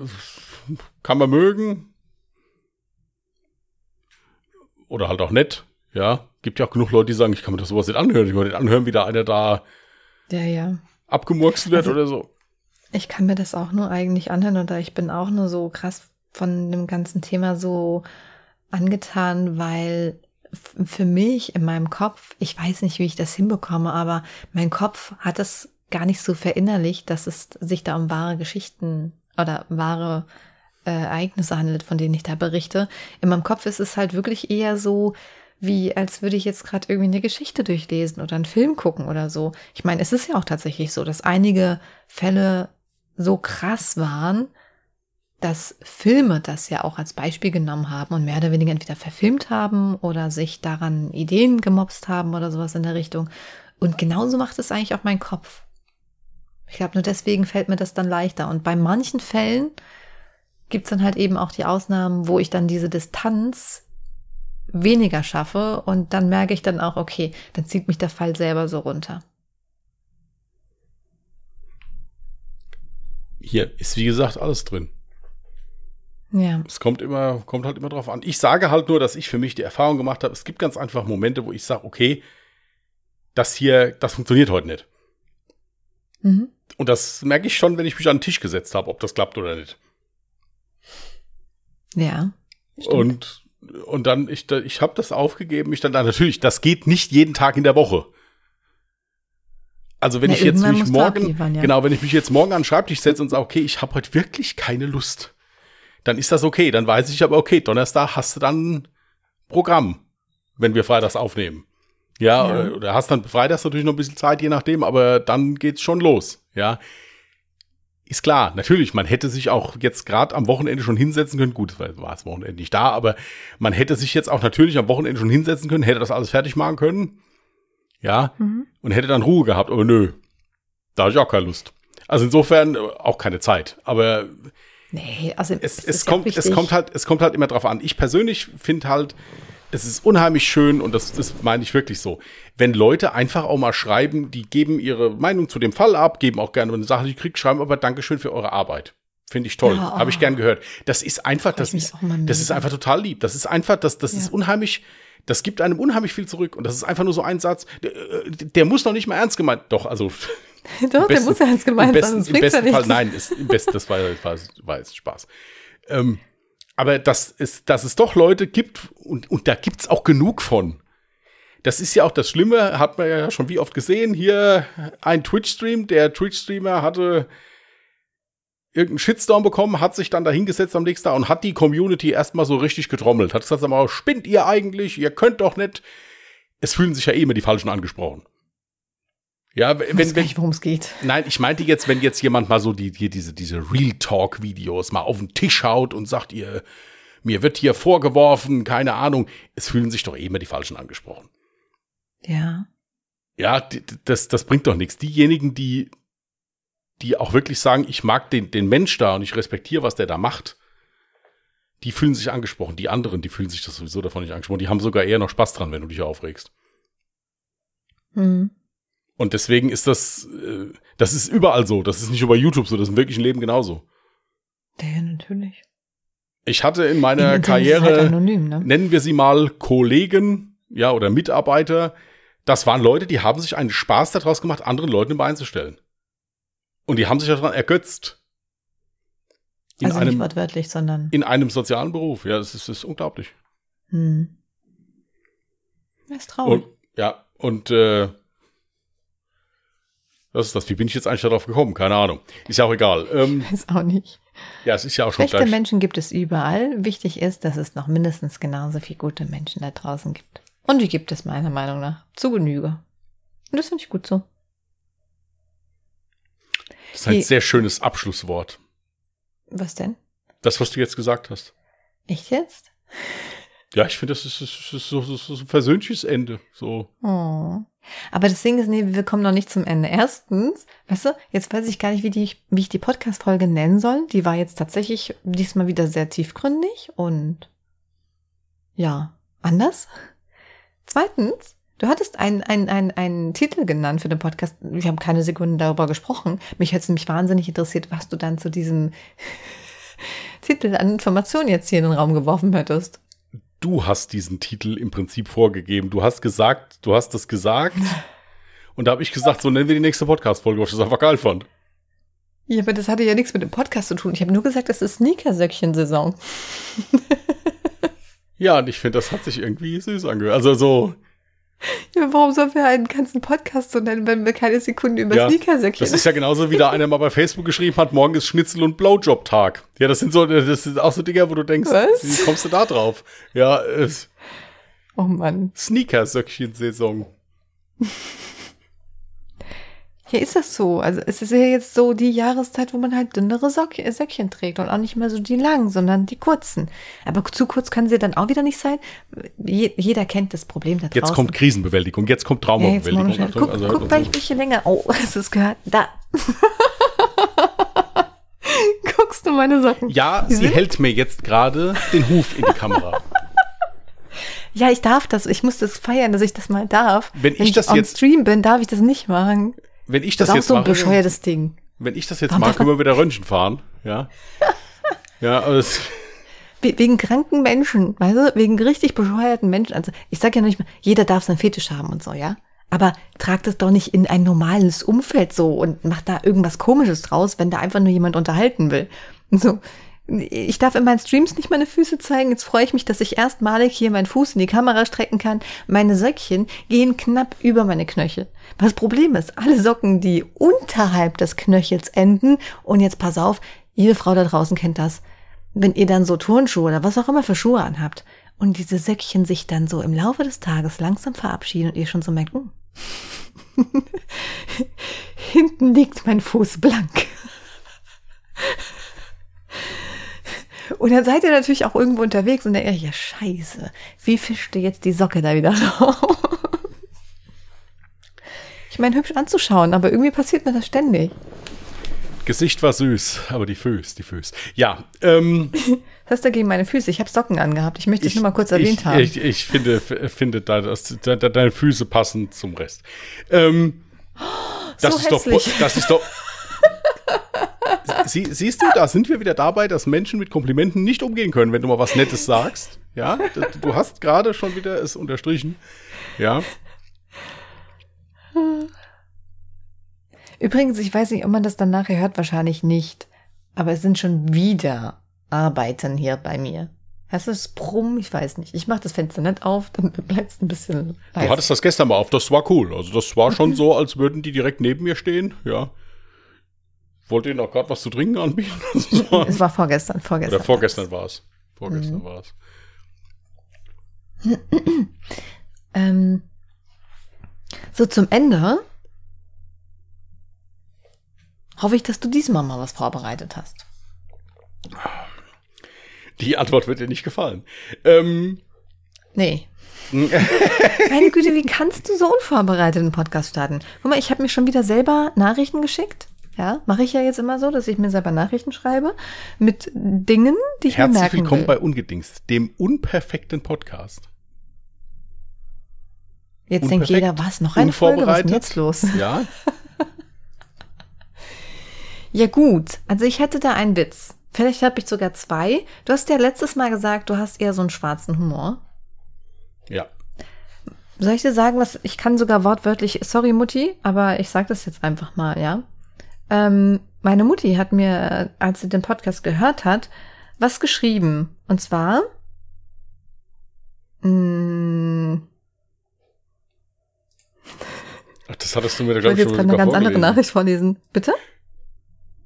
kann man mögen. Oder halt auch nett, ja. Gibt ja auch genug Leute, die sagen, ich kann mir das sowas nicht anhören. Ich will nicht anhören, wie da einer da ja, ja. abgemurkst wird Also- oder so. Ich kann mir das auch nur eigentlich anhören oder ich bin auch nur so krass von dem ganzen Thema so angetan, weil für mich in meinem Kopf, ich weiß nicht, wie ich das hinbekomme, aber mein Kopf hat es gar nicht so verinnerlicht, dass es sich da um wahre Geschichten oder wahre äh, Ereignisse handelt, von denen ich da berichte. In meinem Kopf ist es halt wirklich eher so, wie als würde ich jetzt gerade irgendwie eine Geschichte durchlesen oder einen Film gucken oder so. Ich meine, es ist ja auch tatsächlich so, dass einige Fälle so krass waren, dass Filme das ja auch als Beispiel genommen haben und mehr oder weniger entweder verfilmt haben oder sich daran Ideen gemobst haben oder sowas in der Richtung. Und genauso macht es eigentlich auch mein Kopf. Ich glaube, nur deswegen fällt mir das dann leichter. Und bei manchen Fällen gibt es dann halt eben auch die Ausnahmen, wo ich dann diese Distanz weniger schaffe und dann merke ich dann auch, okay, dann zieht mich der Fall selber so runter. Hier ist wie gesagt alles drin. Ja. Es kommt immer, kommt halt immer drauf an. Ich sage halt nur, dass ich für mich die Erfahrung gemacht habe, es gibt ganz einfach Momente, wo ich sage, okay, das hier, das funktioniert heute nicht. Mhm. Und das merke ich schon, wenn ich mich an den Tisch gesetzt habe, ob das klappt oder nicht. Ja. Stimmt. Und und dann ich ich habe das aufgegeben, ich dann da natürlich, das geht nicht jeden Tag in der Woche. Also wenn Na, ich jetzt mich morgen ja. genau, wenn ich mich jetzt morgen an den Schreibtisch setze und sage, okay, ich habe heute wirklich keine Lust, dann ist das okay, dann weiß ich aber okay, Donnerstag hast du dann Programm, wenn wir freitags aufnehmen. Ja, Ja. oder- oder hast dann freitags natürlich noch ein bisschen Zeit, je nachdem, aber dann geht's schon los, ja. Ist klar, natürlich, man hätte sich auch jetzt gerade am Wochenende schon hinsetzen können. Gut, weil war das Wochenende nicht da, aber man hätte sich jetzt auch natürlich am Wochenende schon hinsetzen können, hätte das alles fertig machen können. Ja, Mhm. und hätte dann Ruhe gehabt, aber nö. Da hatte ich auch keine Lust. Also insofern äh, auch keine Zeit. Aber Nee, also es, ist es, kommt, es kommt halt, es kommt halt immer drauf an. Ich persönlich finde halt, es ist unheimlich schön und das, das meine ich wirklich so. Wenn Leute einfach auch mal schreiben, die geben ihre Meinung zu dem Fall ab, geben auch gerne eine Sache, die kriegt, schreiben aber Dankeschön für eure Arbeit. Finde ich toll. Ja, Habe ich gern gehört. Das ist einfach, das mich ist, das ist einfach total lieb. Das ist einfach, das, das ist Ja. unheimlich, das gibt einem unheimlich viel zurück. Und das ist einfach nur so ein Satz, der, äh, der muss noch nicht mal ernst gemeint. Doch, also *laughs* Doch, der besten- muss ja ernst gemeint besten, sein, sonst im bringt's ja besten Fall, nein, ist, im besten, das war, war, war jetzt Spaß. Ähm, aber dass es, dass es doch Leute gibt, und, und da gibt's auch genug von. Das ist ja auch das Schlimme, hat man ja schon wie oft gesehen. Hier ein Twitch-Stream, der Twitch-Streamer hatte irgendeinen Shitstorm bekommen, hat sich dann da hingesetzt am nächsten Tag und hat die Community erstmal so richtig getrommelt. Hat gesagt, sag mal, spinnt ihr eigentlich? Ihr könnt doch nicht. Es fühlen sich ja eh immer die Falschen angesprochen. Ja, wenn, wenn, worum es geht. Nein, ich meinte jetzt, wenn jetzt jemand mal so die, die diese, diese Real Talk-Videos mal auf den Tisch haut und sagt, ihr, mir wird hier vorgeworfen, keine Ahnung, es fühlen sich doch eh immer die Falschen angesprochen. Ja. Ja, das, das bringt doch nichts. Diejenigen, die, die auch wirklich sagen, ich mag den, den Mensch da und ich respektiere, was der da macht, die fühlen sich angesprochen. Die anderen, die fühlen sich das sowieso davon nicht angesprochen. Die haben sogar eher noch Spaß dran, wenn du dich aufregst. Hm. Und deswegen ist das, äh, das ist überall so. Das ist nicht bei YouTube so, das ist im wirklichen Leben genauso. Ja, natürlich. Ich hatte in meiner ist es Karriere, Halt anonym, ne? nennen wir sie mal Kollegen, ja, oder Mitarbeiter. Das waren Leute, die haben sich einen Spaß daraus gemacht, anderen Leuten im Bein zu stellen. Und die haben sich daran ergötzt. In, also nicht einem, wortwörtlich, sondern. in einem sozialen Beruf. Ja, das ist, das ist unglaublich. Hm. Das ist traurig. Und, ja, und äh, was ist das? Wie bin ich jetzt eigentlich darauf gekommen? Keine Ahnung. Ist ja auch egal. Ähm, Ist auch nicht. ja, es ist ja auch schon Schlechte gleich. Menschen gibt es überall. Wichtig ist, dass es noch mindestens genauso viele gute Menschen da draußen gibt. Und die gibt es meiner Meinung nach zu Genüge. Und das finde ich gut so. Das ist ein Hey. sehr schönes Abschlusswort. Was denn? Das, was du jetzt gesagt hast. Echt jetzt? Ja, ich finde, das ist, das ist so, so, so ein versöhnliches Ende. So. Oh. Aber das Ding ist, nee, wir kommen noch nicht zum Ende. Erstens, weißt du, jetzt weiß ich gar nicht, wie, die, wie ich die Podcast-Folge nennen soll. Die war jetzt tatsächlich diesmal wieder sehr tiefgründig und ja, anders. Zweitens, du hattest einen, einen, einen, einen Titel genannt für den Podcast. Wir haben keine Sekunden darüber gesprochen. Mich hätte es nämlich wahnsinnig interessiert, was du dann zu diesem *laughs* Titel an Informationen jetzt hier in den Raum geworfen hättest. Du hast diesen Titel im Prinzip vorgegeben. Du hast gesagt, du hast das gesagt. *laughs* Und da habe ich gesagt, so nennen wir die nächste Podcast-Folge, was ich das einfach geil fand. Ja, aber das hatte ja nichts mit dem Podcast zu tun. Ich habe nur gesagt, es ist Sneakersöckchen-Saison. *laughs* Ja, und ich finde, das hat sich irgendwie süß angehört. Also so, Ja, warum sollen wir einen ganzen Podcast so nennen, wenn wir keine Sekunde über Ja, Sneakersöckchen das ist ja genauso, wie da einer mal bei Facebook geschrieben hat, morgen ist Schnitzel- und Blowjob-Tag. Ja, das sind so, das sind auch so Dinger, wo du denkst, Was? wie kommst du da drauf? Ja, äh, Oh Mann. Sneaker-Söckchen-Saison. Ja, ist das so? Also es ist ja jetzt so die Jahreszeit, wo man halt dünnere Sock Söckchen trägt und auch nicht mehr so die langen, sondern die kurzen. Aber zu kurz können sie dann auch wieder nicht sein. Je, jeder kennt das Problem da draußen. Jetzt kommt Krisenbewältigung, jetzt kommt ja, jetzt Traumabewältigung. mal. Achtung, Guck, also- guck, weil ich mich hier länger. Oh, *laughs* es gehört? Da. *laughs* Guckst du meine Socken? ja, sie hält mir jetzt gerade den Huf in die Kamera. *laughs* Ja, ich darf das. Ich muss das feiern, dass ich das mal darf. Wenn ich das on jetzt- Stream bin, darf ich das nicht machen. Wenn ich Das das, jetzt so ein mache, bescheuertes Ding. wenn ich das jetzt Warum mache, können wir wieder Röntgen fahren, ja. *laughs* Ja, aber es, We- Wegen kranken Menschen, weißt du, wegen richtig bescheuerten Menschen. Also ich sag ja noch nicht mal, jeder darf seinen Fetisch haben und so, ja. Aber trag das doch nicht in ein normales Umfeld so und mach da irgendwas Komisches draus, wenn da einfach nur jemand unterhalten will. Und So. Ich darf in meinen Streams nicht meine Füße zeigen. Jetzt freue ich mich, dass ich erstmalig hier meinen Fuß in die Kamera strecken kann. Meine Söckchen gehen knapp über meine Knöchel. Was Problem ist, alle Socken, die unterhalb des Knöchels enden, und jetzt pass auf, jede Frau da draußen kennt das, wenn ihr dann so Turnschuhe oder was auch immer für Schuhe anhabt und diese Söckchen sich dann so im Laufe des Tages langsam verabschieden und ihr schon so merkt, hm, *laughs* hinten liegt mein Fuß blank. Und dann seid ihr natürlich auch irgendwo unterwegs und denkt, ihr, ja scheiße, wie fischt ihr jetzt die Socke da wieder *laughs* raus? Ich meine, hübsch anzuschauen, aber irgendwie passiert mir das ständig. Gesicht war süß, aber die Füße, die Füße. Ja, ähm, *laughs* Was hast du gegen meine Füße? Ich habe Socken angehabt. Ich möchte es nur mal kurz erwähnt ich, haben. Ich, ich finde, finde da, dass, da, da, deine Füße passen zum Rest. Ähm, das *gasps* So ist doch, das ist doch. *laughs* Sie, siehst du, da sind wir wieder dabei, dass Menschen mit Komplimenten nicht umgehen können, wenn du mal was Nettes sagst. Ja, du- hast gerade schon wieder es unterstrichen. Ja, Übrigens, ich weiß nicht, ob man das dann nachher hört, wahrscheinlich nicht. Aber es sind schon wieder Arbeiten hier bei mir. Hast du das Brumm? Ich weiß nicht. Ich mache das Fenster nicht auf, dann bleibt es ein bisschen du hattest das gestern mal auf, das war cool. Also das war schon so, als würden die direkt neben mir stehen. Ja. Wollte ihnen auch gerade was zu trinken anbieten. *laughs* War- Es war vorgestern, vorgestern. Oder vorgestern war es. Vorgestern war es. *clears throat* Ähm, so zum Ende hoffe ich, dass du diesmal mal was vorbereitet hast. Die Antwort wird dir nicht gefallen. Ähm, Nee. *laughs* Meine Güte, wie *laughs* kannst du so unvorbereitet einen Podcast starten? Guck mal, ich habe mir schon wieder selber Nachrichten geschickt. Ja, mache ich ja jetzt immer so, dass ich mir selber Nachrichten schreibe mit Dingen, die ich mir herzlich merken willkommen will. bei Ungedingst, dem unperfekten Podcast. Jetzt denkt unperfekt, jeder, was, noch eine Folge, was ist jetzt los? *laughs* Ja, Ja gut, also ich hätte da einen Witz. Vielleicht habe ich sogar zwei. Du hast ja letztes Mal gesagt, du hast eher so einen schwarzen Humor. ja. Soll ich dir sagen, was ich kann sogar wortwörtlich, sorry Mutti, aber ich sage das jetzt einfach mal, ja. Ähm, meine Mutti hat mir, als sie den Podcast gehört hat, was geschrieben. Und zwar, mh, Ach, das hattest du mir da, ich glaube wollte ich, jetzt schon gerade eine ganz andere vorgelesen. Nachricht vorlesen. Bitte?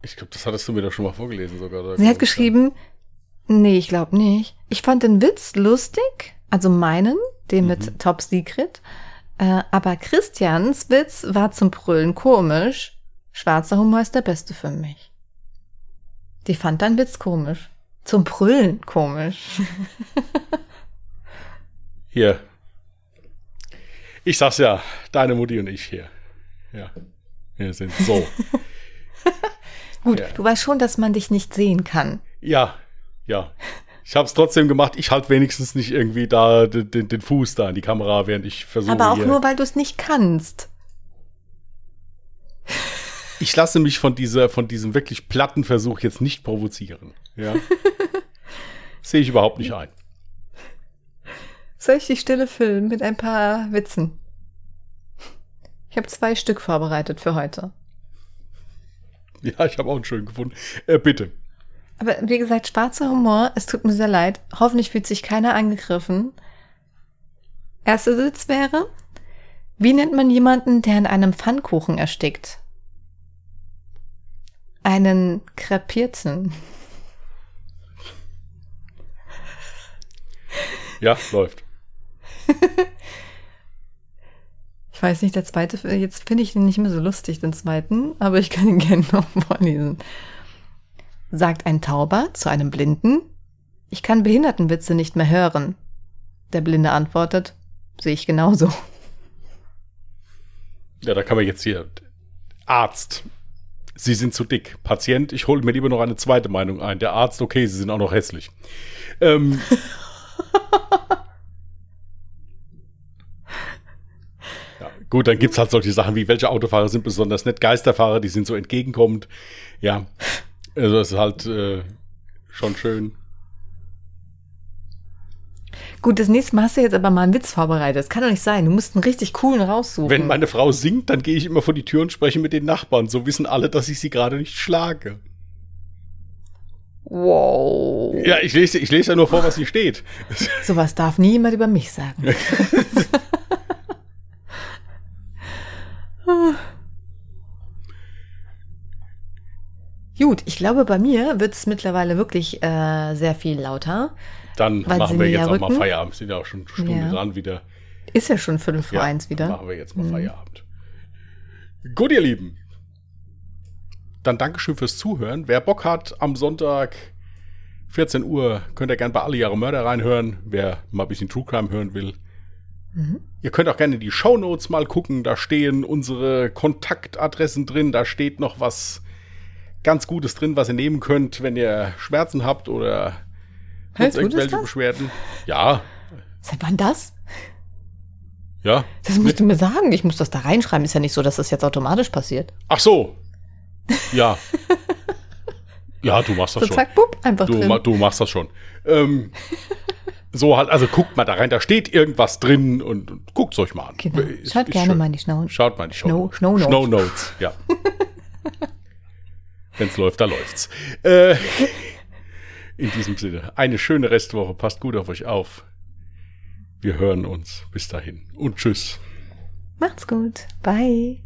Ich glaube, das hattest du mir da schon mal vorgelesen sogar. Sie hat geschrieben, nee, ich glaube nicht. Ich fand den Witz lustig, also meinen, den mit Top Secret. Äh, aber Christians Witz war zum Brüllen komisch. Schwarzer Humor ist der beste für mich. Die fand deinen Witz komisch. Zum Brüllen komisch. *laughs* Hier. Ich sag's ja, deine Mutti und ich hier. Ja. Wir sind so. *laughs* Gut, Ja. du weißt schon, dass man dich nicht sehen kann. ja, ja. Ich habe es trotzdem gemacht. Ich halte wenigstens nicht irgendwie da den, den, Fuß da in die Kamera, während ich versuche. aber auch nur, weil du es nicht kannst. Ich lasse mich von dieser, von diesem wirklich platten Versuch jetzt nicht provozieren. Ja. *laughs* Sehe ich überhaupt nicht ein. Soll ich die Stille füllen mit ein paar Witzen? Ich habe zwei Stück vorbereitet für heute. Ja, ich habe auch einen schönen gefunden. Äh, bitte. Aber wie gesagt, schwarzer Humor, es tut mir sehr leid. Hoffentlich fühlt sich keiner angegriffen. Erster Sitz wäre, wie nennt man jemanden, der in einem Pfannkuchen erstickt? Einen krepierten. Ja, läuft. Ich weiß nicht, der zweite, jetzt finde ich den nicht mehr so lustig, den zweiten, aber ich kann ihn *laughs* gerne noch vorlesen. Sagt ein Tauber zu einem Blinden, ich kann Behindertenwitze nicht mehr hören. Der Blinde antwortet, sehe ich genauso. Ja, da kann man jetzt hier Arzt. Sie sind zu dick. Patient, ich hole mir lieber noch eine zweite Meinung ein. Der Arzt, okay, Sie sind auch noch hässlich. Ähm, *laughs* ja, gut, dann gibt's halt solche Sachen wie, welche Autofahrer sind besonders nett? Geisterfahrer, die sind so entgegenkommend. Ja, also das ist halt äh, schon schön. Gut, das nächste Mal hast du jetzt aber mal einen Witz vorbereitet. Das kann doch nicht sein. Du musst einen richtig coolen raussuchen. Wenn meine Frau singt, dann gehe ich immer vor die Tür und spreche mit den Nachbarn. So wissen alle, dass ich sie gerade nicht schlage. wow. Ja, ich lese, ich lese ja nur vor, was hier *laughs* steht. Sowas darf niemand über mich sagen. *laughs* *laughs* Gut, ich glaube, bei mir wird es mittlerweile wirklich äh, sehr viel lauter. Dann machen wir jetzt auch mal. Feierabend. Sind ja auch schon eine Stunde Ja. dran wieder. Ist ja schon Viertel vor Ja, eins wieder. Machen wir jetzt mal Feierabend. Gut, ihr Lieben. Dann Dankeschön fürs Zuhören. Wer Bock hat, am Sonntag 14 Uhr könnt ihr gerne bei Alle Jahre Mörder reinhören. Wer mal ein bisschen True Crime hören will. Ihr könnt auch gerne in die Shownotes mal gucken. Da stehen unsere Kontaktadressen drin. Da steht noch was ganz Gutes drin, was ihr nehmen könnt, wenn ihr Schmerzen habt oder sonst irgendwelche? Beschwerden. Ja, Seit wann das? ja. Das musst du mir sagen. Ich muss das da reinschreiben. Ist ja nicht so, dass das jetzt automatisch passiert. Ach so. Ja. ja, du machst das So schon. zack, bupp, einfach Du, drin. ma- du machst das schon. Ähm, so halt, also guckt mal da rein, da steht irgendwas drin und, und guckt's euch mal an. Genau. Schaut ist gerne schön. mal in die Schnau. Schaut mal in die Snow- Show. Snow Notes. Snow Notes, ja. *laughs* Wenn's läuft, da läuft's. Äh, in diesem Sinne, eine schöne Restwoche. Passt gut auf euch auf. Wir hören uns. Bis dahin. Und tschüss. Macht's gut. Bye.